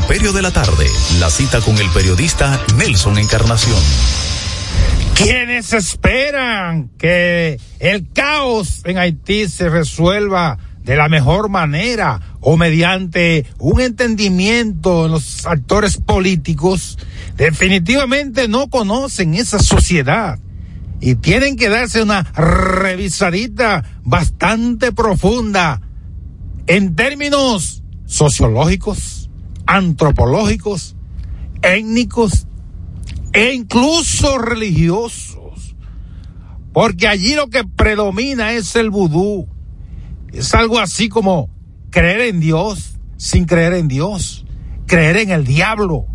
Imperio de la Tarde, la cita con el periodista Nelson Encarnación. Quienes esperan que el caos en Haití se resuelva de la mejor manera o mediante un entendimiento en los actores políticos, definitivamente no conocen esa sociedad y tienen que darse una revisadita bastante profunda en términos sociológicos, antropológicos, étnicos e incluso religiosos. Porque allí lo que predomina es el vudú. Es algo así como creer en Dios sin creer en Dios, creer en el diablo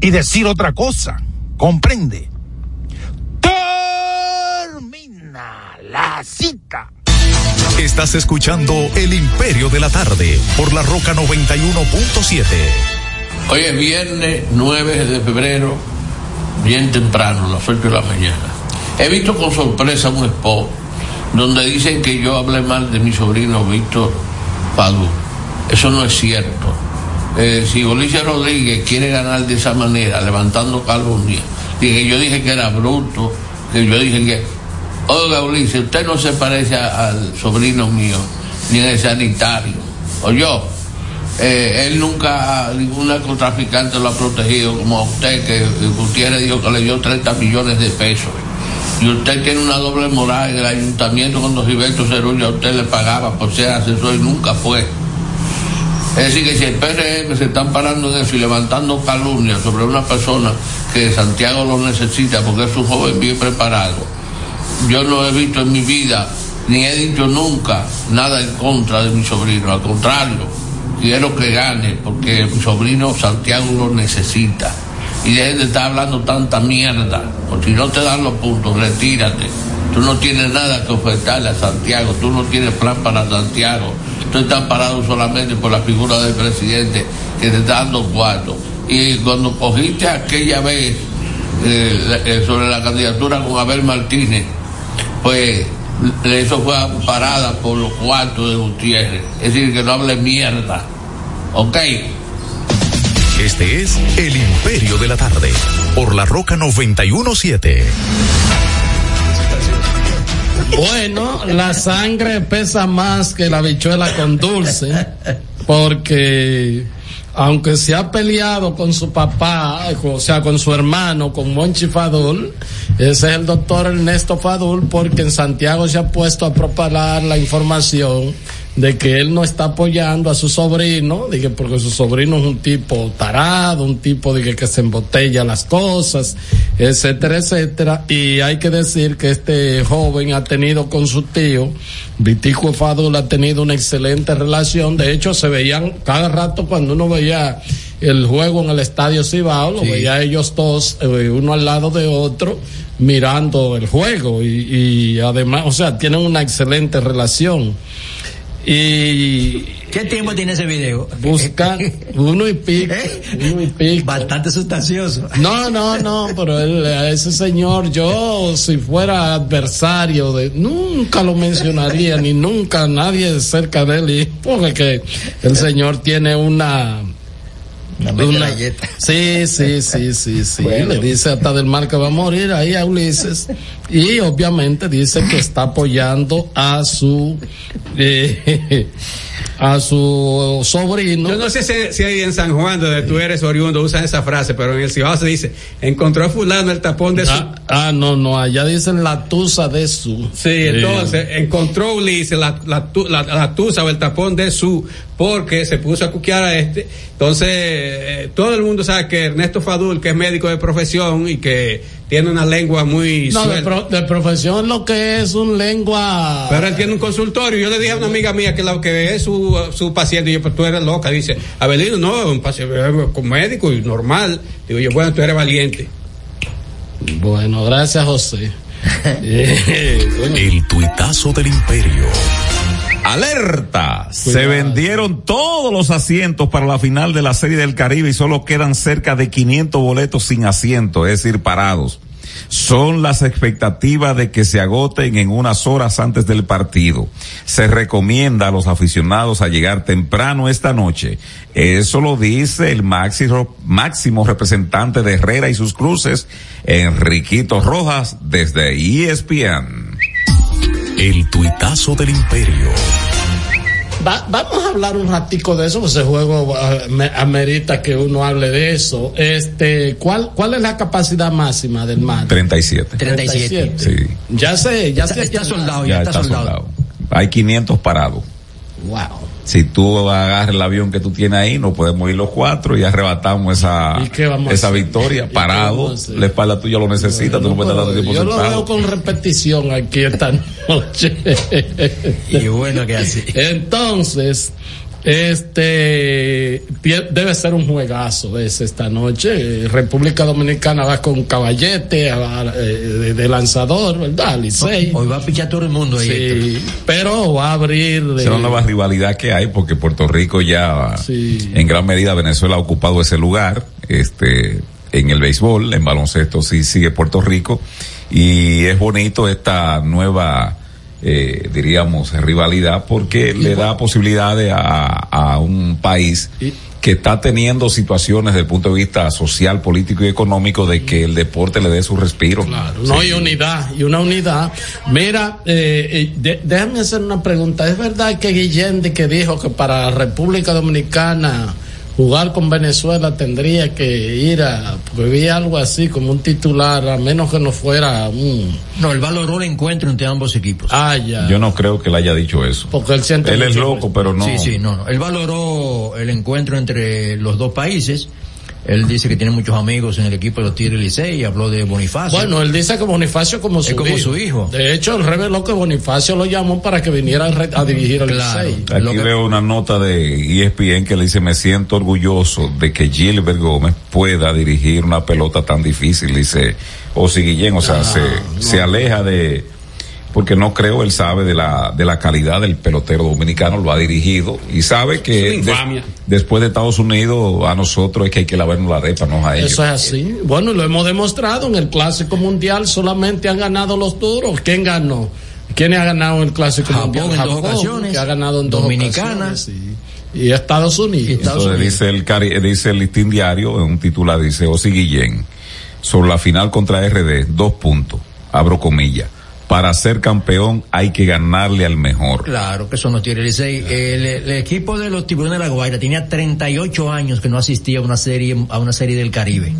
y decir otra cosa. ¿Comprende? Termina la cita. Estás escuchando El Imperio de la Tarde por la Roca 91.7. Hoy es viernes 9 de febrero, bien temprano, las 8 de la mañana. He visto con sorpresa un spot donde dicen que yo hablé mal de mi sobrino Víctor Padú. Eso no es cierto. Eh, si Ulises Rodríguez quiere ganar de esa manera, levantando calumnia, que yo dije que era bruto, que yo dije que, oiga Ulises, usted no se parece al sobrino mío, ni en el sanitario, o yo. Eh, él nunca, ningún narcotraficante lo ha protegido como a usted, que Gutiérrez dijo que le dio 30 millones de pesos. Y usted tiene una doble moral en el ayuntamiento cuando Gilberto Cerullo a usted le pagaba por ser asesor y nunca fue. Es decir, que si el PRM se están parando en eso y levantando calumnias sobre una persona que Santiago lo necesita porque es un joven bien preparado, yo no he visto en mi vida, ni he dicho nunca nada en contra de mi sobrino, al contrario, quiero que gane porque mi sobrino Santiago lo necesita. Y dejen de estar hablando tanta mierda, porque si no te dan los puntos, retírate. Tú no tienes nada que ofertarle a Santiago, tú no tienes plan para Santiago. Tú estás parado solamente por la figura del presidente que te está dando cuarto. Y cuando cogiste aquella vez eh, eh, sobre la candidatura con Abel Martínez, pues eso fue parada por los cuartos de Gutiérrez. Es decir, que no hable mierda. ¿Ok? Este es El Imperio de la Tarde por la Roca 91.7. Bueno, la sangre pesa más que la bichuela con dulce, porque aunque se ha peleado con su papá, o sea, con su hermano, con Monchi Fadul, ese es el doctor Ernesto Fadul, porque en Santiago se ha puesto a propagar la información de que él no está apoyando a su sobrino, que porque su sobrino es un tipo tarado, un tipo de que, se embotella las cosas, etcétera, etcétera. Y hay que decir que este joven ha tenido con su tío, Vitico Fadul ha tenido una excelente relación. De hecho, se veían cada rato cuando uno veía el juego en el estadio Cibao, lo Sí. veía ellos dos, eh, uno al lado de otro, mirando el juego y, y además, o sea, tienen una excelente relación. Y ¿Qué tiempo tiene ese video? buscan uno y pico, uno y pico. Bastante sustancioso. No, no, no, pero él, a ese señor, yo si fuera adversario de, nunca lo mencionaría, ni nunca nadie cerca de él, porque que el señor tiene una, una- sí, sí, sí, sí, sí. Bueno. Le dice hasta del mar que va a morir ahí a Ulises. Y obviamente dice que está apoyando a su, eh, a su sobrino. Yo no sé si, si ahí en San Juan, donde tú eres oriundo, usan esa frase, pero en el Cibao se dice, encontró a fulano el tapón de su... Ah, ah, no, no, allá dicen la tusa de su. Sí, entonces encontró Ulises la, la, la, la tusa o el tapón de su, porque se puso a cuquear a este. Entonces, eh, todo el mundo sabe que Ernesto Fadul, que es médico de profesión y que tiene una lengua muy No, de, pro- de profesión lo que es un lengua. Pero él tiene un consultorio. Yo le dije a una amiga mía que la que es su, su paciente, y yo, pues tú eres loca. Dice, Abelino, no, un paciente eh, con médico y normal. Digo yo, bueno, tú eres valiente. Bueno, gracias, José. El tuitazo del imperio. Alerta, se vendieron todos los asientos para la final de la Serie del Caribe y solo quedan cerca de 500 boletos sin asiento, es decir, parados. Son las expectativas de que se agoten en unas horas antes del partido. Se recomienda a los aficionados a llegar temprano esta noche. Eso lo dice el máximo, máximo representante de Herrera y sus cruces, Enriquito Rojas, desde ESPN. El tuitazo del imperio. Va- vamos a hablar un ratico de eso, pues ese juego me- amerita que uno hable de eso. Este, ¿cuál, cuál es la capacidad máxima del mar? 37. 37. Sí. Ya sé, ya Está- sé. está soldado, ya está soldado. Hay 500 parados. Wow. Si tú agarras el avión que tú tienes ahí, nos podemos ir los cuatro y arrebatamos esa, ¿Y qué vamos a esa victoria. ¿Y qué Parado, la espalda tuya lo necesita, tú no puedes tiempo Yo lo veo con repetición aquí esta noche. Y bueno que así. Entonces, este debe ser un juegazo ese esta noche. República Dominicana va con caballete a- eh, de, de lanzador, ¿verdad? Licey. Hoy va a pichar todo el mundo ahí. Sí, pero va a abrir. Es la nueva rivalidad que hay porque Puerto Rico ya Sí. en gran medida Venezuela ha ocupado ese lugar este en el béisbol en baloncesto sí sigue Puerto Rico y es bonito esta nueva eh, diríamos rivalidad porque le da posibilidades a, a un país que está teniendo situaciones desde el punto de vista social, político y económico de que el deporte le dé su respiro. No, y unidad, y una unidad. Mira, eh, eh, de- déjame hacer una pregunta. ¿Es verdad que Guillén que dijo que para República Dominicana jugar con Venezuela tendría que ir a, porque vi algo así como un titular, a menos que no fuera un... No, él valoró el encuentro entre ambos equipos. Ah, ya. Yo no creo que le haya dicho eso. Porque él siente Él es loco, pero no. Sí, sí, no, no. Él valoró el encuentro entre los dos países. Él dice que tiene muchos amigos en el equipo de los Tigres Licey y habló de Bonifacio. Bueno, él dice que Bonifacio como su Es como hijo. su hijo. De hecho, él reveló que Bonifacio lo llamó para que viniera a, dirigir al Claro. Licey. Aquí veo una nota de ESPN que le dice, me siento orgulloso de que Gilbert Gómez pueda dirigir una pelota tan difícil, dice Osi Guillén, o sea, se, se aleja de, porque no creo, él sabe de la, de la calidad del pelotero dominicano, lo ha dirigido y sabe que después de Estados Unidos a nosotros es que hay que lavarnos la arepa, no a ellos. Eso es así. Bueno, lo hemos demostrado en el Clásico Mundial. Solamente han ganado los duros. ¿Quién ganó? ¿Quién ha ganado el Clásico Japón Mundial? en dos ocasiones. Que ha ganado en dos Dominicana. ocasiones, Y, y Estados Unidos. Eso dice el cari- dice el listín diario en un titular dice Osi Guillén sobre la final contra RD dos puntos abro comillas para ser campeón hay que ganarle al mejor Claro que son los Tigres Licey. El, el equipo de los Tiburones de la Guaira tenía 38 años que no asistía a una serie, a una serie del Caribe.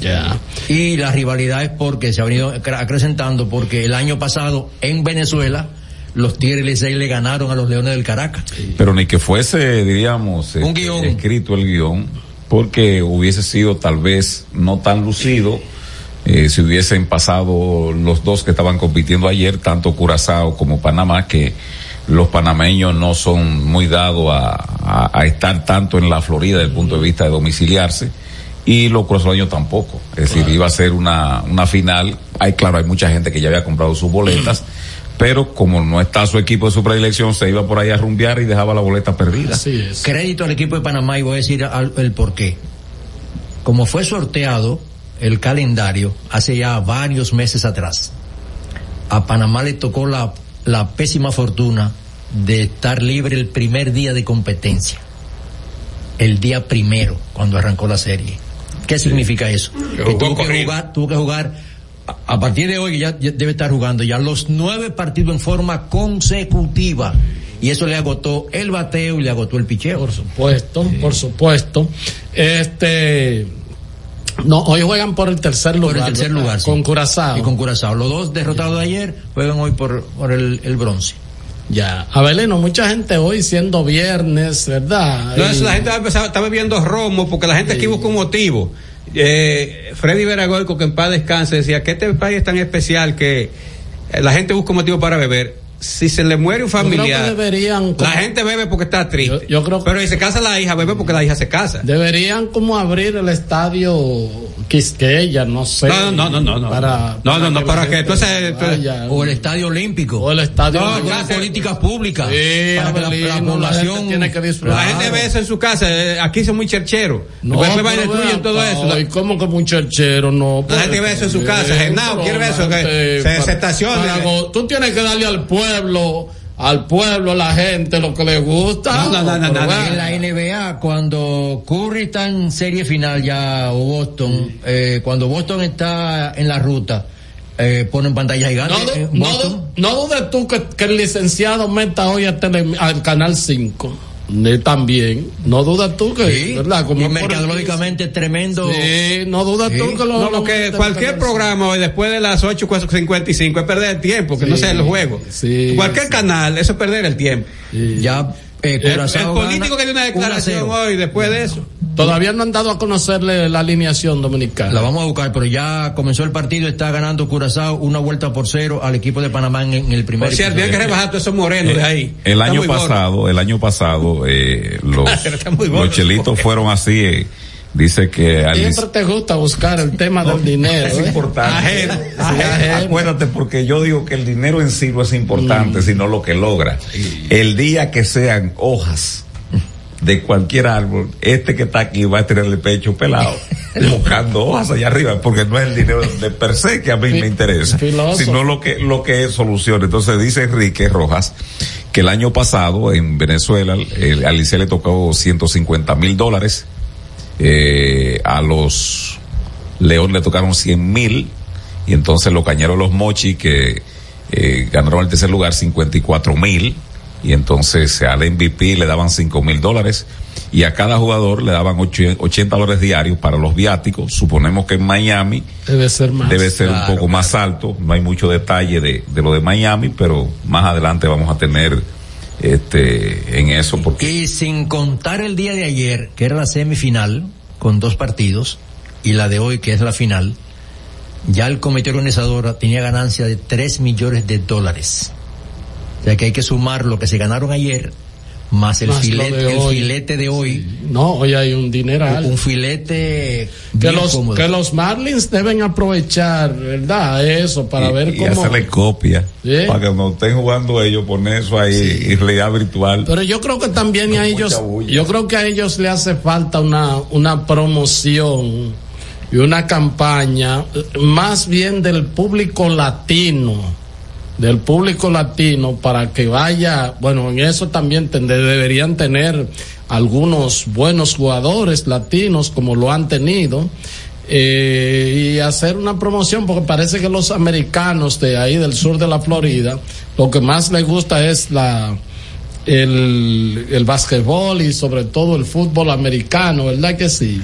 Ya. Y la rivalidad es porque se ha venido acre- acrecentando porque el año pasado en Venezuela los Tigres Licey le ganaron a los Leones del Caracas. Pero ni que fuese, diríamos, Un este, guion. escrito el guion, porque hubiese sido tal vez no tan lucido eh, si hubiesen pasado los dos que estaban compitiendo ayer, tanto Curazao como Panamá, que los panameños no son muy dados a, a- a estar tanto en la Florida desde el punto de vista de domiciliarse. Y los cruzaños tampoco. Es decir, iba a ser una, una final. Hay, claro, hay mucha gente que ya había comprado sus boletas, pero como no está su equipo de su predilección, se iba por ahí a rumbear y dejaba la boleta perdida. Crédito al equipo de Panamá y voy a decir al- el por qué. Como fue sorteado el calendario hace ya varios meses atrás, a Panamá le tocó la, la pésima fortuna de estar libre el primer día de competencia. El día primero, cuando arrancó la serie. ¿Qué significa eso? Que tuvo que jugar, tuvo que jugar a, a partir de hoy ya, ya debe estar jugando ya los nueve partidos en forma consecutiva. Y eso le agotó el bateo y le agotó el picheo. Por supuesto, por supuesto. Este. No, hoy juegan por el tercer lugar. Por el tercer lugar, sí. Con Curazao. Y con Curazao. Los dos derrotados de ayer juegan hoy por, por el, el bronce. Ya. Abelino, mucha gente hoy siendo viernes, ¿verdad? Entonces Y- la gente va a empezar- está bebiendo romo porque la gente aquí busca un motivo. Eh, Freddy Veragoico, que en paz descanse, decía que este país es tan especial que la gente busca un motivo para beber. Si se le muere un Yo creo que familiar, deberían la gente bebe porque está triste. Pero si se casa la hija, bebe porque la hija se casa. Deberían como abrir el estadio Quisqueya, no sé. No, no, no, no, no. Para, No, no, no, la para que entonces-. O el estadio olímpico. O el estadio No, olímpico. algunas políticas públicas. Sí, para que la, Abelino, la la población gente tiene que disfrutar. La gente ve eso en su casa. eh, Aquí son muy chercheros. No, Después van y todo eso. ay, ¿Cómo que un cherchero? No. La gente ve eso en su casa. Genao, quiere ver eso. Que se, se estacione. Tú tienes que darle al pueblo, al pueblo, a la gente, lo que le gusta. No, no, no, Pero no, bueno. En la NBA, cuando Curry está en serie final ya, o Boston, eh, cuando Boston está en la ruta, eh, ponen pantalla gigante. No, en no, dudes tú que, que el licenciado meta hoy a tele- al canal 5. También. No dudas tú que, Sí, ¿verdad? Como y mercadológicamente tremendo. Sí, no dudas tú que lo. No, lo meten cualquier programa hoy después de las 8.55 es perder el tiempo, que no Sí, sea el juego. sí, cualquier canal, eso es perder el tiempo. Ya, eh, El, el político gana que dio una 1 a declaración 0. hoy después de eso. Todavía no han dado a conocerle la alineación dominicana. La vamos a buscar, pero ya comenzó el partido, está ganando Curazao una vuelta por cero al equipo de Panamá en, en el primer Por cierto, que rebajar todos esos morenos de ahí. El Está año gordo. pasado, el año pasado, eh, los, gordo los chelitos fueron así, eh, dice que Alice- Siempre te gusta buscar el tema del dinero. es ¿eh? importante. Acuérdate, porque yo digo que el dinero en sí no es importante, sino lo que logra. El día que sean hojas de cualquier árbol, este que está aquí va a tener el pecho pelado, buscando hojas allá arriba, porque no es el dinero de per se que a mí me interesa, sino lo que, lo que es solución. Entonces dice Enrique Rojas que el año pasado en Venezuela, el, a le tocó 150 mil dólares, eh, a los León le tocaron 100 mil y entonces los cañeros los Mochi que eh, ganaron el tercer lugar 54 mil y entonces al MVP le daban 5 mil dólares y a cada jugador le daban ocho- 80 dólares diarios para los viáticos. Suponemos que en Miami Debe ser más. debe ser un Claro, poco más alto. No hay mucho detalle de, de lo de Miami, pero más adelante vamos a tener este en eso porque Y sin contar el día de ayer, que era la semifinal, con dos partidos, y la de hoy, que es la final, ya el comité organizador tenía ganancia de 3 millones de dólares. O sea que hay que sumar lo que se ganaron ayer, más el, Más filete, de el hoy. filete de hoy. No, hoy hay un dineral. Un filete que los, cómodo. que los Marlins deben aprovechar, ¿verdad? Eso, para y, ver y cómo. hacerle copia Sí. para que cuando estén jugando ellos poner eso ahí y realidad virtual. Pero yo creo que también a ellos, yo creo que a ellos le hace falta una, una promoción y una campaña más bien del público latino, del público latino para que vaya, bueno, en eso también ten- deberían tener algunos buenos jugadores latinos como lo han tenido. eh, y hacer una promoción porque parece que los americanos de ahí del sur de la Florida lo que más les gusta es la el, el básquetbol y sobre todo el fútbol americano, ¿verdad que sí?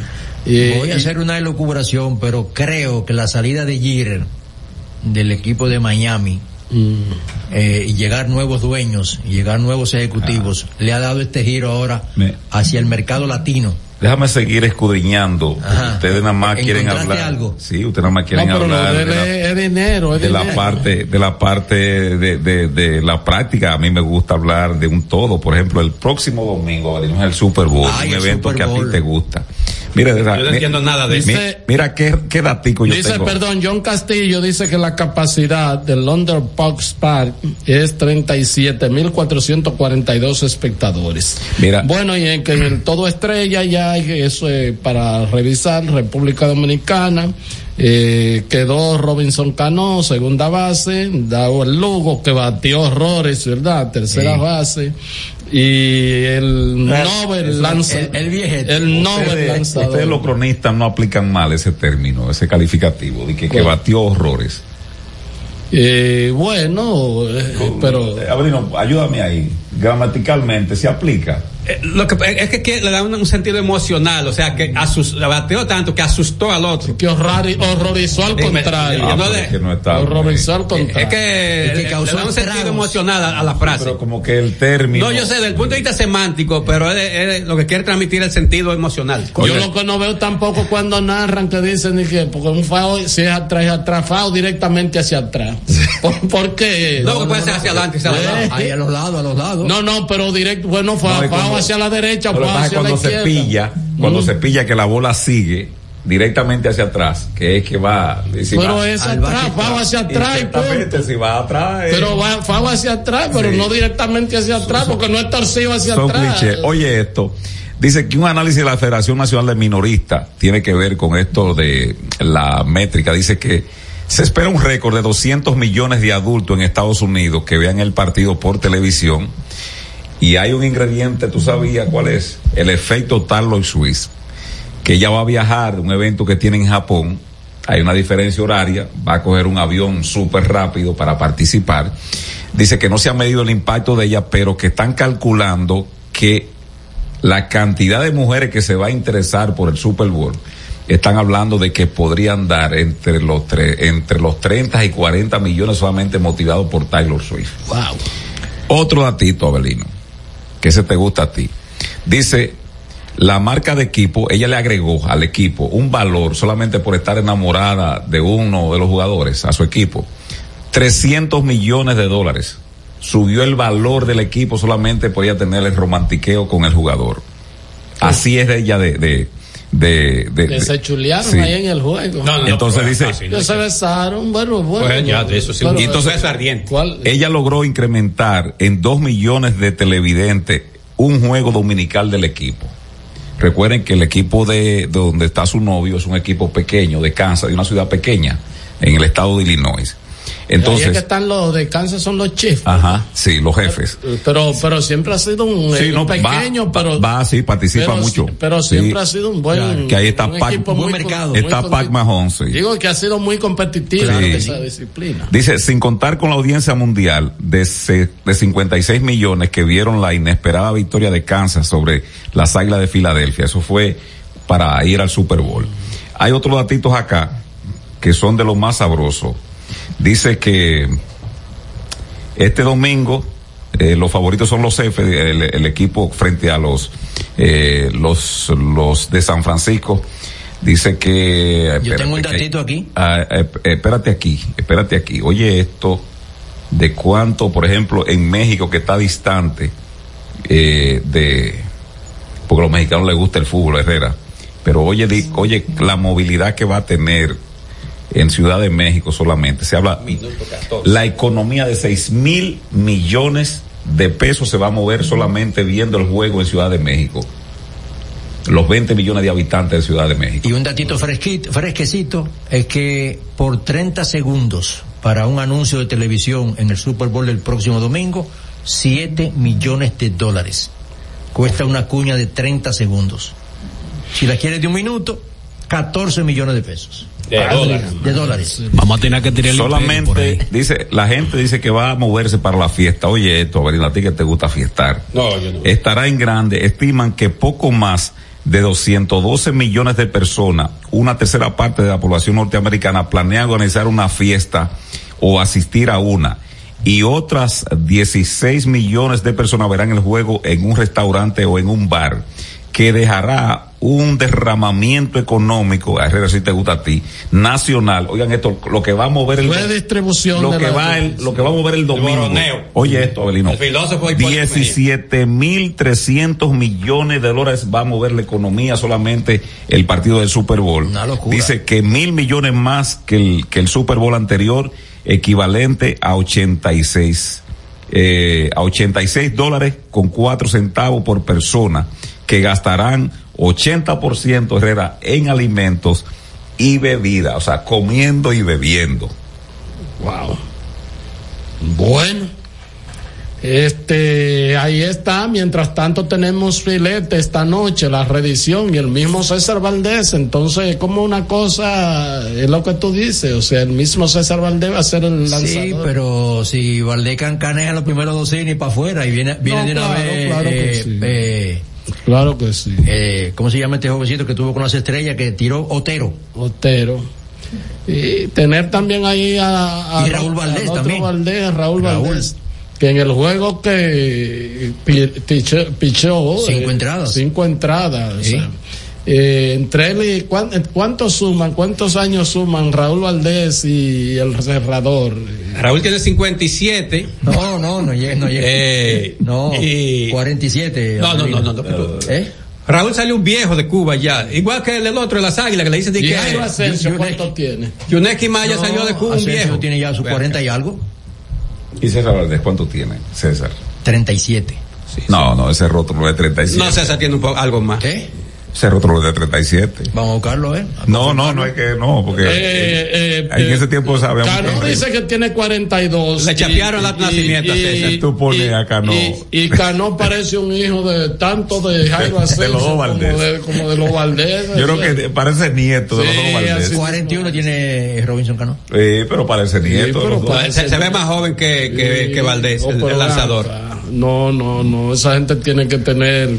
Voy a hacer una elucubración, pero creo que la salida de Jeter del equipo de Miami eh, y llegar nuevos dueños, y llegar nuevos ejecutivos, Ah. le ha dado este giro ahora Me- hacia el mercado latino. Déjame seguir escudriñando. Ajá. Ustedes nada más quieren ¿Encontraste hablar. algo? Sí, ustedes nada más quieren no, pero lo hablar de la- es, es dinero, es de la dinero. parte de la parte de, de, de la práctica a mí me gusta hablar de un todo por ejemplo el próximo domingo abrimos el Super Bowl Ay, un evento que a ti te gusta Yo no entiendo nada de eso. Dice- mira qué, qué datico yo Dice, tengo perdón, John Castillo dice que la capacidad del London Box Park es 37.442 espectadores. Mira. Bueno, y en que en todo estrella ya hay eso eh, para revisar, República Dominicana, eh, quedó Robinson Cano, segunda base, dado el Lugo que batió horrores, ¿verdad? Tercera Sí. base. Y el Nobel lanza, el- el viejete. el Nobel ustedes, lanzador. ustedes los cronistas no aplican mal ese término ese calificativo de que, que batió horrores Eh, bueno, eh, pero Eh, Abrino, ayúdame ahí gramaticalmente se aplica Eh, Lo que es que, que le da un, un sentido emocional, o sea, que asus, le bateó tanto que asustó al otro. que horrari- horrorizó al contrario. Ah, no de- que no está horrorizó al contrario. Es que, Es que le- causó le da un sentido emocional a, a la frase. pero como que el término No, yo sé, desde el punto de vista semántico, pero es, es lo que quiere transmitir el sentido emocional. Yo lo que no veo tampoco cuando narran que dicen ni que porque un fao si es atrás es atrás, fao directamente hacia atrás. ¿Por, por qué? No, que puede ser hacia adelante, hacia Eh, adelante. Ahí a los lados, a los lados. No, no, pero directo, bueno, fao, No, cuando- hacia la derecha, pasa hacia la cuando se izquierda. pilla, cuando Mm. se pilla que la bola sigue directamente hacia atrás, que es que va. si Pero va- es atrás, fao hacia atrás Exactamente, si va atrás. eh, Pero va, fao hacia atrás, pero Sí. no directamente hacia atrás, porque no es torcido hacia son atrás. clichés. Oye esto. Dice que un análisis de la Federación Nacional de Minoristas tiene que ver con esto de la métrica. Dice que se espera un récord de 200 millones de adultos en Estados Unidos que vean el partido por televisión. Y hay un ingrediente, ¿tú sabías cuál es? El efecto Tarloy Swiss. Que ella va a viajar de un evento que tiene en Japón. Hay una diferencia horaria. Va a coger un avión súper rápido para participar. Dice que no se ha medido el impacto de ella, pero que están calculando que la cantidad de mujeres que se va a interesar por el Super Bowl están hablando de que podrían dar entre los tre- entre los 30 y 40 millones solamente motivados por Taylor Swift. Wow. Otro datito, Abelino, que ese te gusta a ti. Dice, la marca de equipo, ella le agregó al equipo un valor solamente por estar enamorada de uno de los jugadores, a su equipo. 300 millones de dólares. Subió el valor del equipo solamente por ella tener el romantiqueo con el jugador. Así es de ella de... de de, de- Que de- se chulearon sí. ahí en el juego. No, no, no, Entonces dice- Que se besaron, bueno, bueno. Pues ya, de eso sí. Pero- Y entonces es ardiente. ¿Cuál? ella logró incrementar en dos millones de televidentes un juego dominical del equipo. Recuerden que el equipo de, de donde está su novio es un equipo pequeño de Kansas, de una ciudad pequeña en el estado de Illinois. Ahí es que Entonces, están los de Kansas son los Chiefs. ajá, sí, los jefes. Pero, pero siempre ha sido un, Sí, eh, no, un pequeño, va, pero. va, sí, participa pero, mucho. Pero Sí. siempre ha sido un buen. Que ahí está un Pac- equipo buen muy mercado. muy Está Pac Mahomes, sí. Digo que ha sido muy en esa disciplina. Dice, sin contar con la audiencia mundial de, se- de 56 millones que vieron la inesperada victoria de Kansas sobre las Águilas de Filadelfia. Eso fue para ir al Super Bowl. Hay otros datitos acá que son de lo más sabrosos. Dice que este domingo eh, los favoritos son los jefes, el, el equipo frente a los, eh, los, los de San Francisco. Dice que... Yo tengo un datito aquí. Ah, eh, espérate aquí, espérate aquí. Oye esto, de cuánto, por ejemplo, en México que está distante eh, de, porque a los mexicanos les gusta el fútbol, Herrera. Pero oye, di- oye la movilidad que va a tener en Ciudad de México solamente. Se habla, la economía de 6 mil millones de pesos se va a mover solamente viendo el juego en Ciudad de México. Los 20 millones de habitantes de Ciudad de México. Y un datito fresquito, fresquecito es que por 30 segundos para un anuncio de televisión en el Super Bowl del próximo domingo, 7 millones de dólares. Cuesta una cuña de 30 segundos. Si la quieres de un minuto, 14 millones de pesos. De dólares. De dólares. Vamos a tener que tirar. Solamente dice, la gente dice que va a moverse para la fiesta. Oye esto, a ver, a ti que te gusta fiestar. No, yo no. Estará en grande, estiman que poco más de 212 millones de personas, una tercera parte de la población norteamericana planea organizar una fiesta o asistir a una. y otras 16 millones de personas verán el juego en un restaurante o en un bar que dejará un derramamiento económico, a Herrera si te gusta a ti, nacional. Oigan esto, lo que va a mover el Fue distribución lo de que va el, lo que va a mover el domingo. Oye esto, Abelino. El filósofo Hipólito 17 mil 300 millones de dólares va a mover la economía solamente el partido del Super Bowl. Dice que mil millones más que el, que el Super Bowl anterior, equivalente a 86, eh, a 86 dólares con 4 centavos por persona, que gastarán 80% Herrera en alimentos y bebida, o sea, comiendo y bebiendo. Wow. Bueno. Este, ahí está. Mientras tanto tenemos filete esta noche, la reedición y el mismo César Valdés. Entonces, como una cosa, es lo que tú dices. O sea, el mismo César Valdés va a ser el lanzador. Sí, pero si Valdecan caneja los primeros dos innings para afuera y viene, viene No, de una claro, vez. claro que eh, sí. eh, Claro que sí. eh, ¿Cómo se llama este jovencito que tuvo con las estrellas que tiró Otero? Otero. Y tener también ahí a, a Y Raúl Valdés al otro también. Valdés, a Raúl, Raúl. Valdés. Que en el juego que pichó. Cinco eh, entradas. Cinco entradas. o Sí. sea, eh, entre él y cuán- ¿cuántos suman? ¿Cuántos años suman Raúl Valdés y el cerrador? Raúl tiene 57. No, no, no llega. No, llega. Eh, no y- 47. No, no, no, no. no, Avelino. ¿Eh? Raúl salió un viejo de Cuba ya, igual que el, el otro de las águilas que le dicen de ¿Y que Asensio cuánto tiene? Yuneki Maya No, salió de Cuba un Asensio viejo. tiene ya sus 40 y algo. ¿Y César Valdés cuánto tiene, César? 37. No, no, ese rótulo es de 37. No, César tiene un poco, algo más. ¿Eh? Ese rótulo es de 37. Vamos a buscarlo, ¿eh? No, no, no es que no, porque Eh, eh, en eh, ese tiempo sabíamos Cano que- dice que tiene 42. Le chapearon el nacimiento a César. Tú pones a Cano. Y, y Cano parece un hijo de tanto de Jairo Asensio los dos como Valdés. de, como de los Valdés. Yo creo que parece nieto de los Sí, dos Valdés. así- 41 tiene Robinson Cano. Sí, pero parece nieto. de pero parece- Se, se ve más joven que, que, Sí, que Valdés, no, el, el lanzador. acá, No, no, no. Esa gente tiene que tener,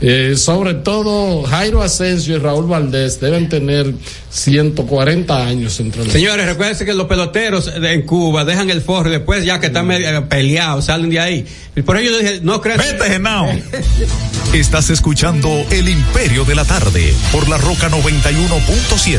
eh, sobre todo Jairo Asensio y Raúl Valdés deben tener 140 años entre los Señores, recuerden que los peloteros de- en Cuba dejan el forro y después ya que están medio peleados salen de ahí. Y por ello yo dije, no crean. Vete, Genao. Estás escuchando El Imperio de la Tarde por la Roca 91.7.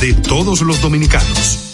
de todos los dominicanos.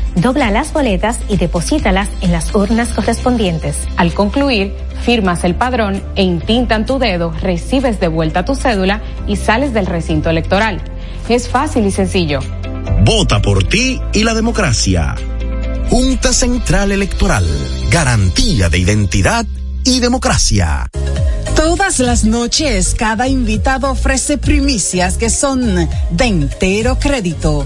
dobla las boletas y deposítalas en las urnas correspondientes. Al concluir, firmas el padrón e intintan tu dedo, recibes de vuelta tu cédula y sales del recinto electoral. Es fácil y sencillo. Vota por ti y la democracia. Junta Central Electoral. Garantía de identidad y democracia. Todas las noches, cada invitado ofrece primicias que son de entero crédito.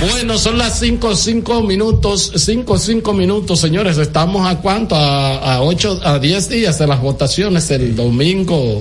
Bueno, son las cinco, cinco minutos, cinco, cinco minutos, señores. Estamos a cuánto? A, a ocho, a diez días de las votaciones el domingo.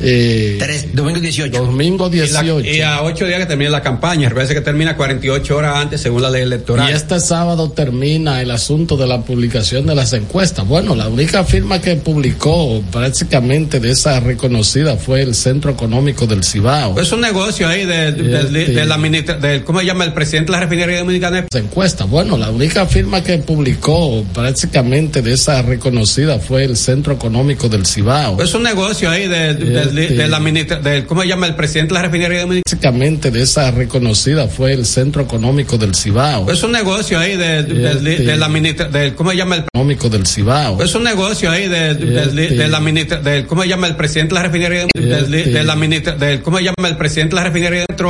Eh, Tres, domingo 18. Domingo Y, la- 18. y a ocho días que termine la campaña, parece que termina 48 horas antes según la ley electoral. Y este sábado termina el asunto de la publicación de las encuestas. Bueno, la única firma que publicó prácticamente de esa reconocida fue el Centro Económico del Cibao. Es un negocio ahí de, de la ministra, del, ¿cómo se llama? El presidente de la refinería dominicana. encuesta. Bueno, la única firma que publicó prácticamente de esa reconocida fue el Centro Económico del Cibao. Es un negocio ahí de, de- de- de la ministra, del, ¿cómo se llama? El presidente de la refinería dominicana. Prácticamente de esa reconocida fue el Centro Económico del Cibao. Es un negocio ahí de, de- de- de la ministra, del, ¿cómo se llama? El, Económico del Cibao. es un negocio ahí de, de- de- de la ministra, del, ¿cómo se llama? El presidente de la refinería de, de- de la ministra, del, ¿cómo se llama? El presidente de la refinería de petróleo.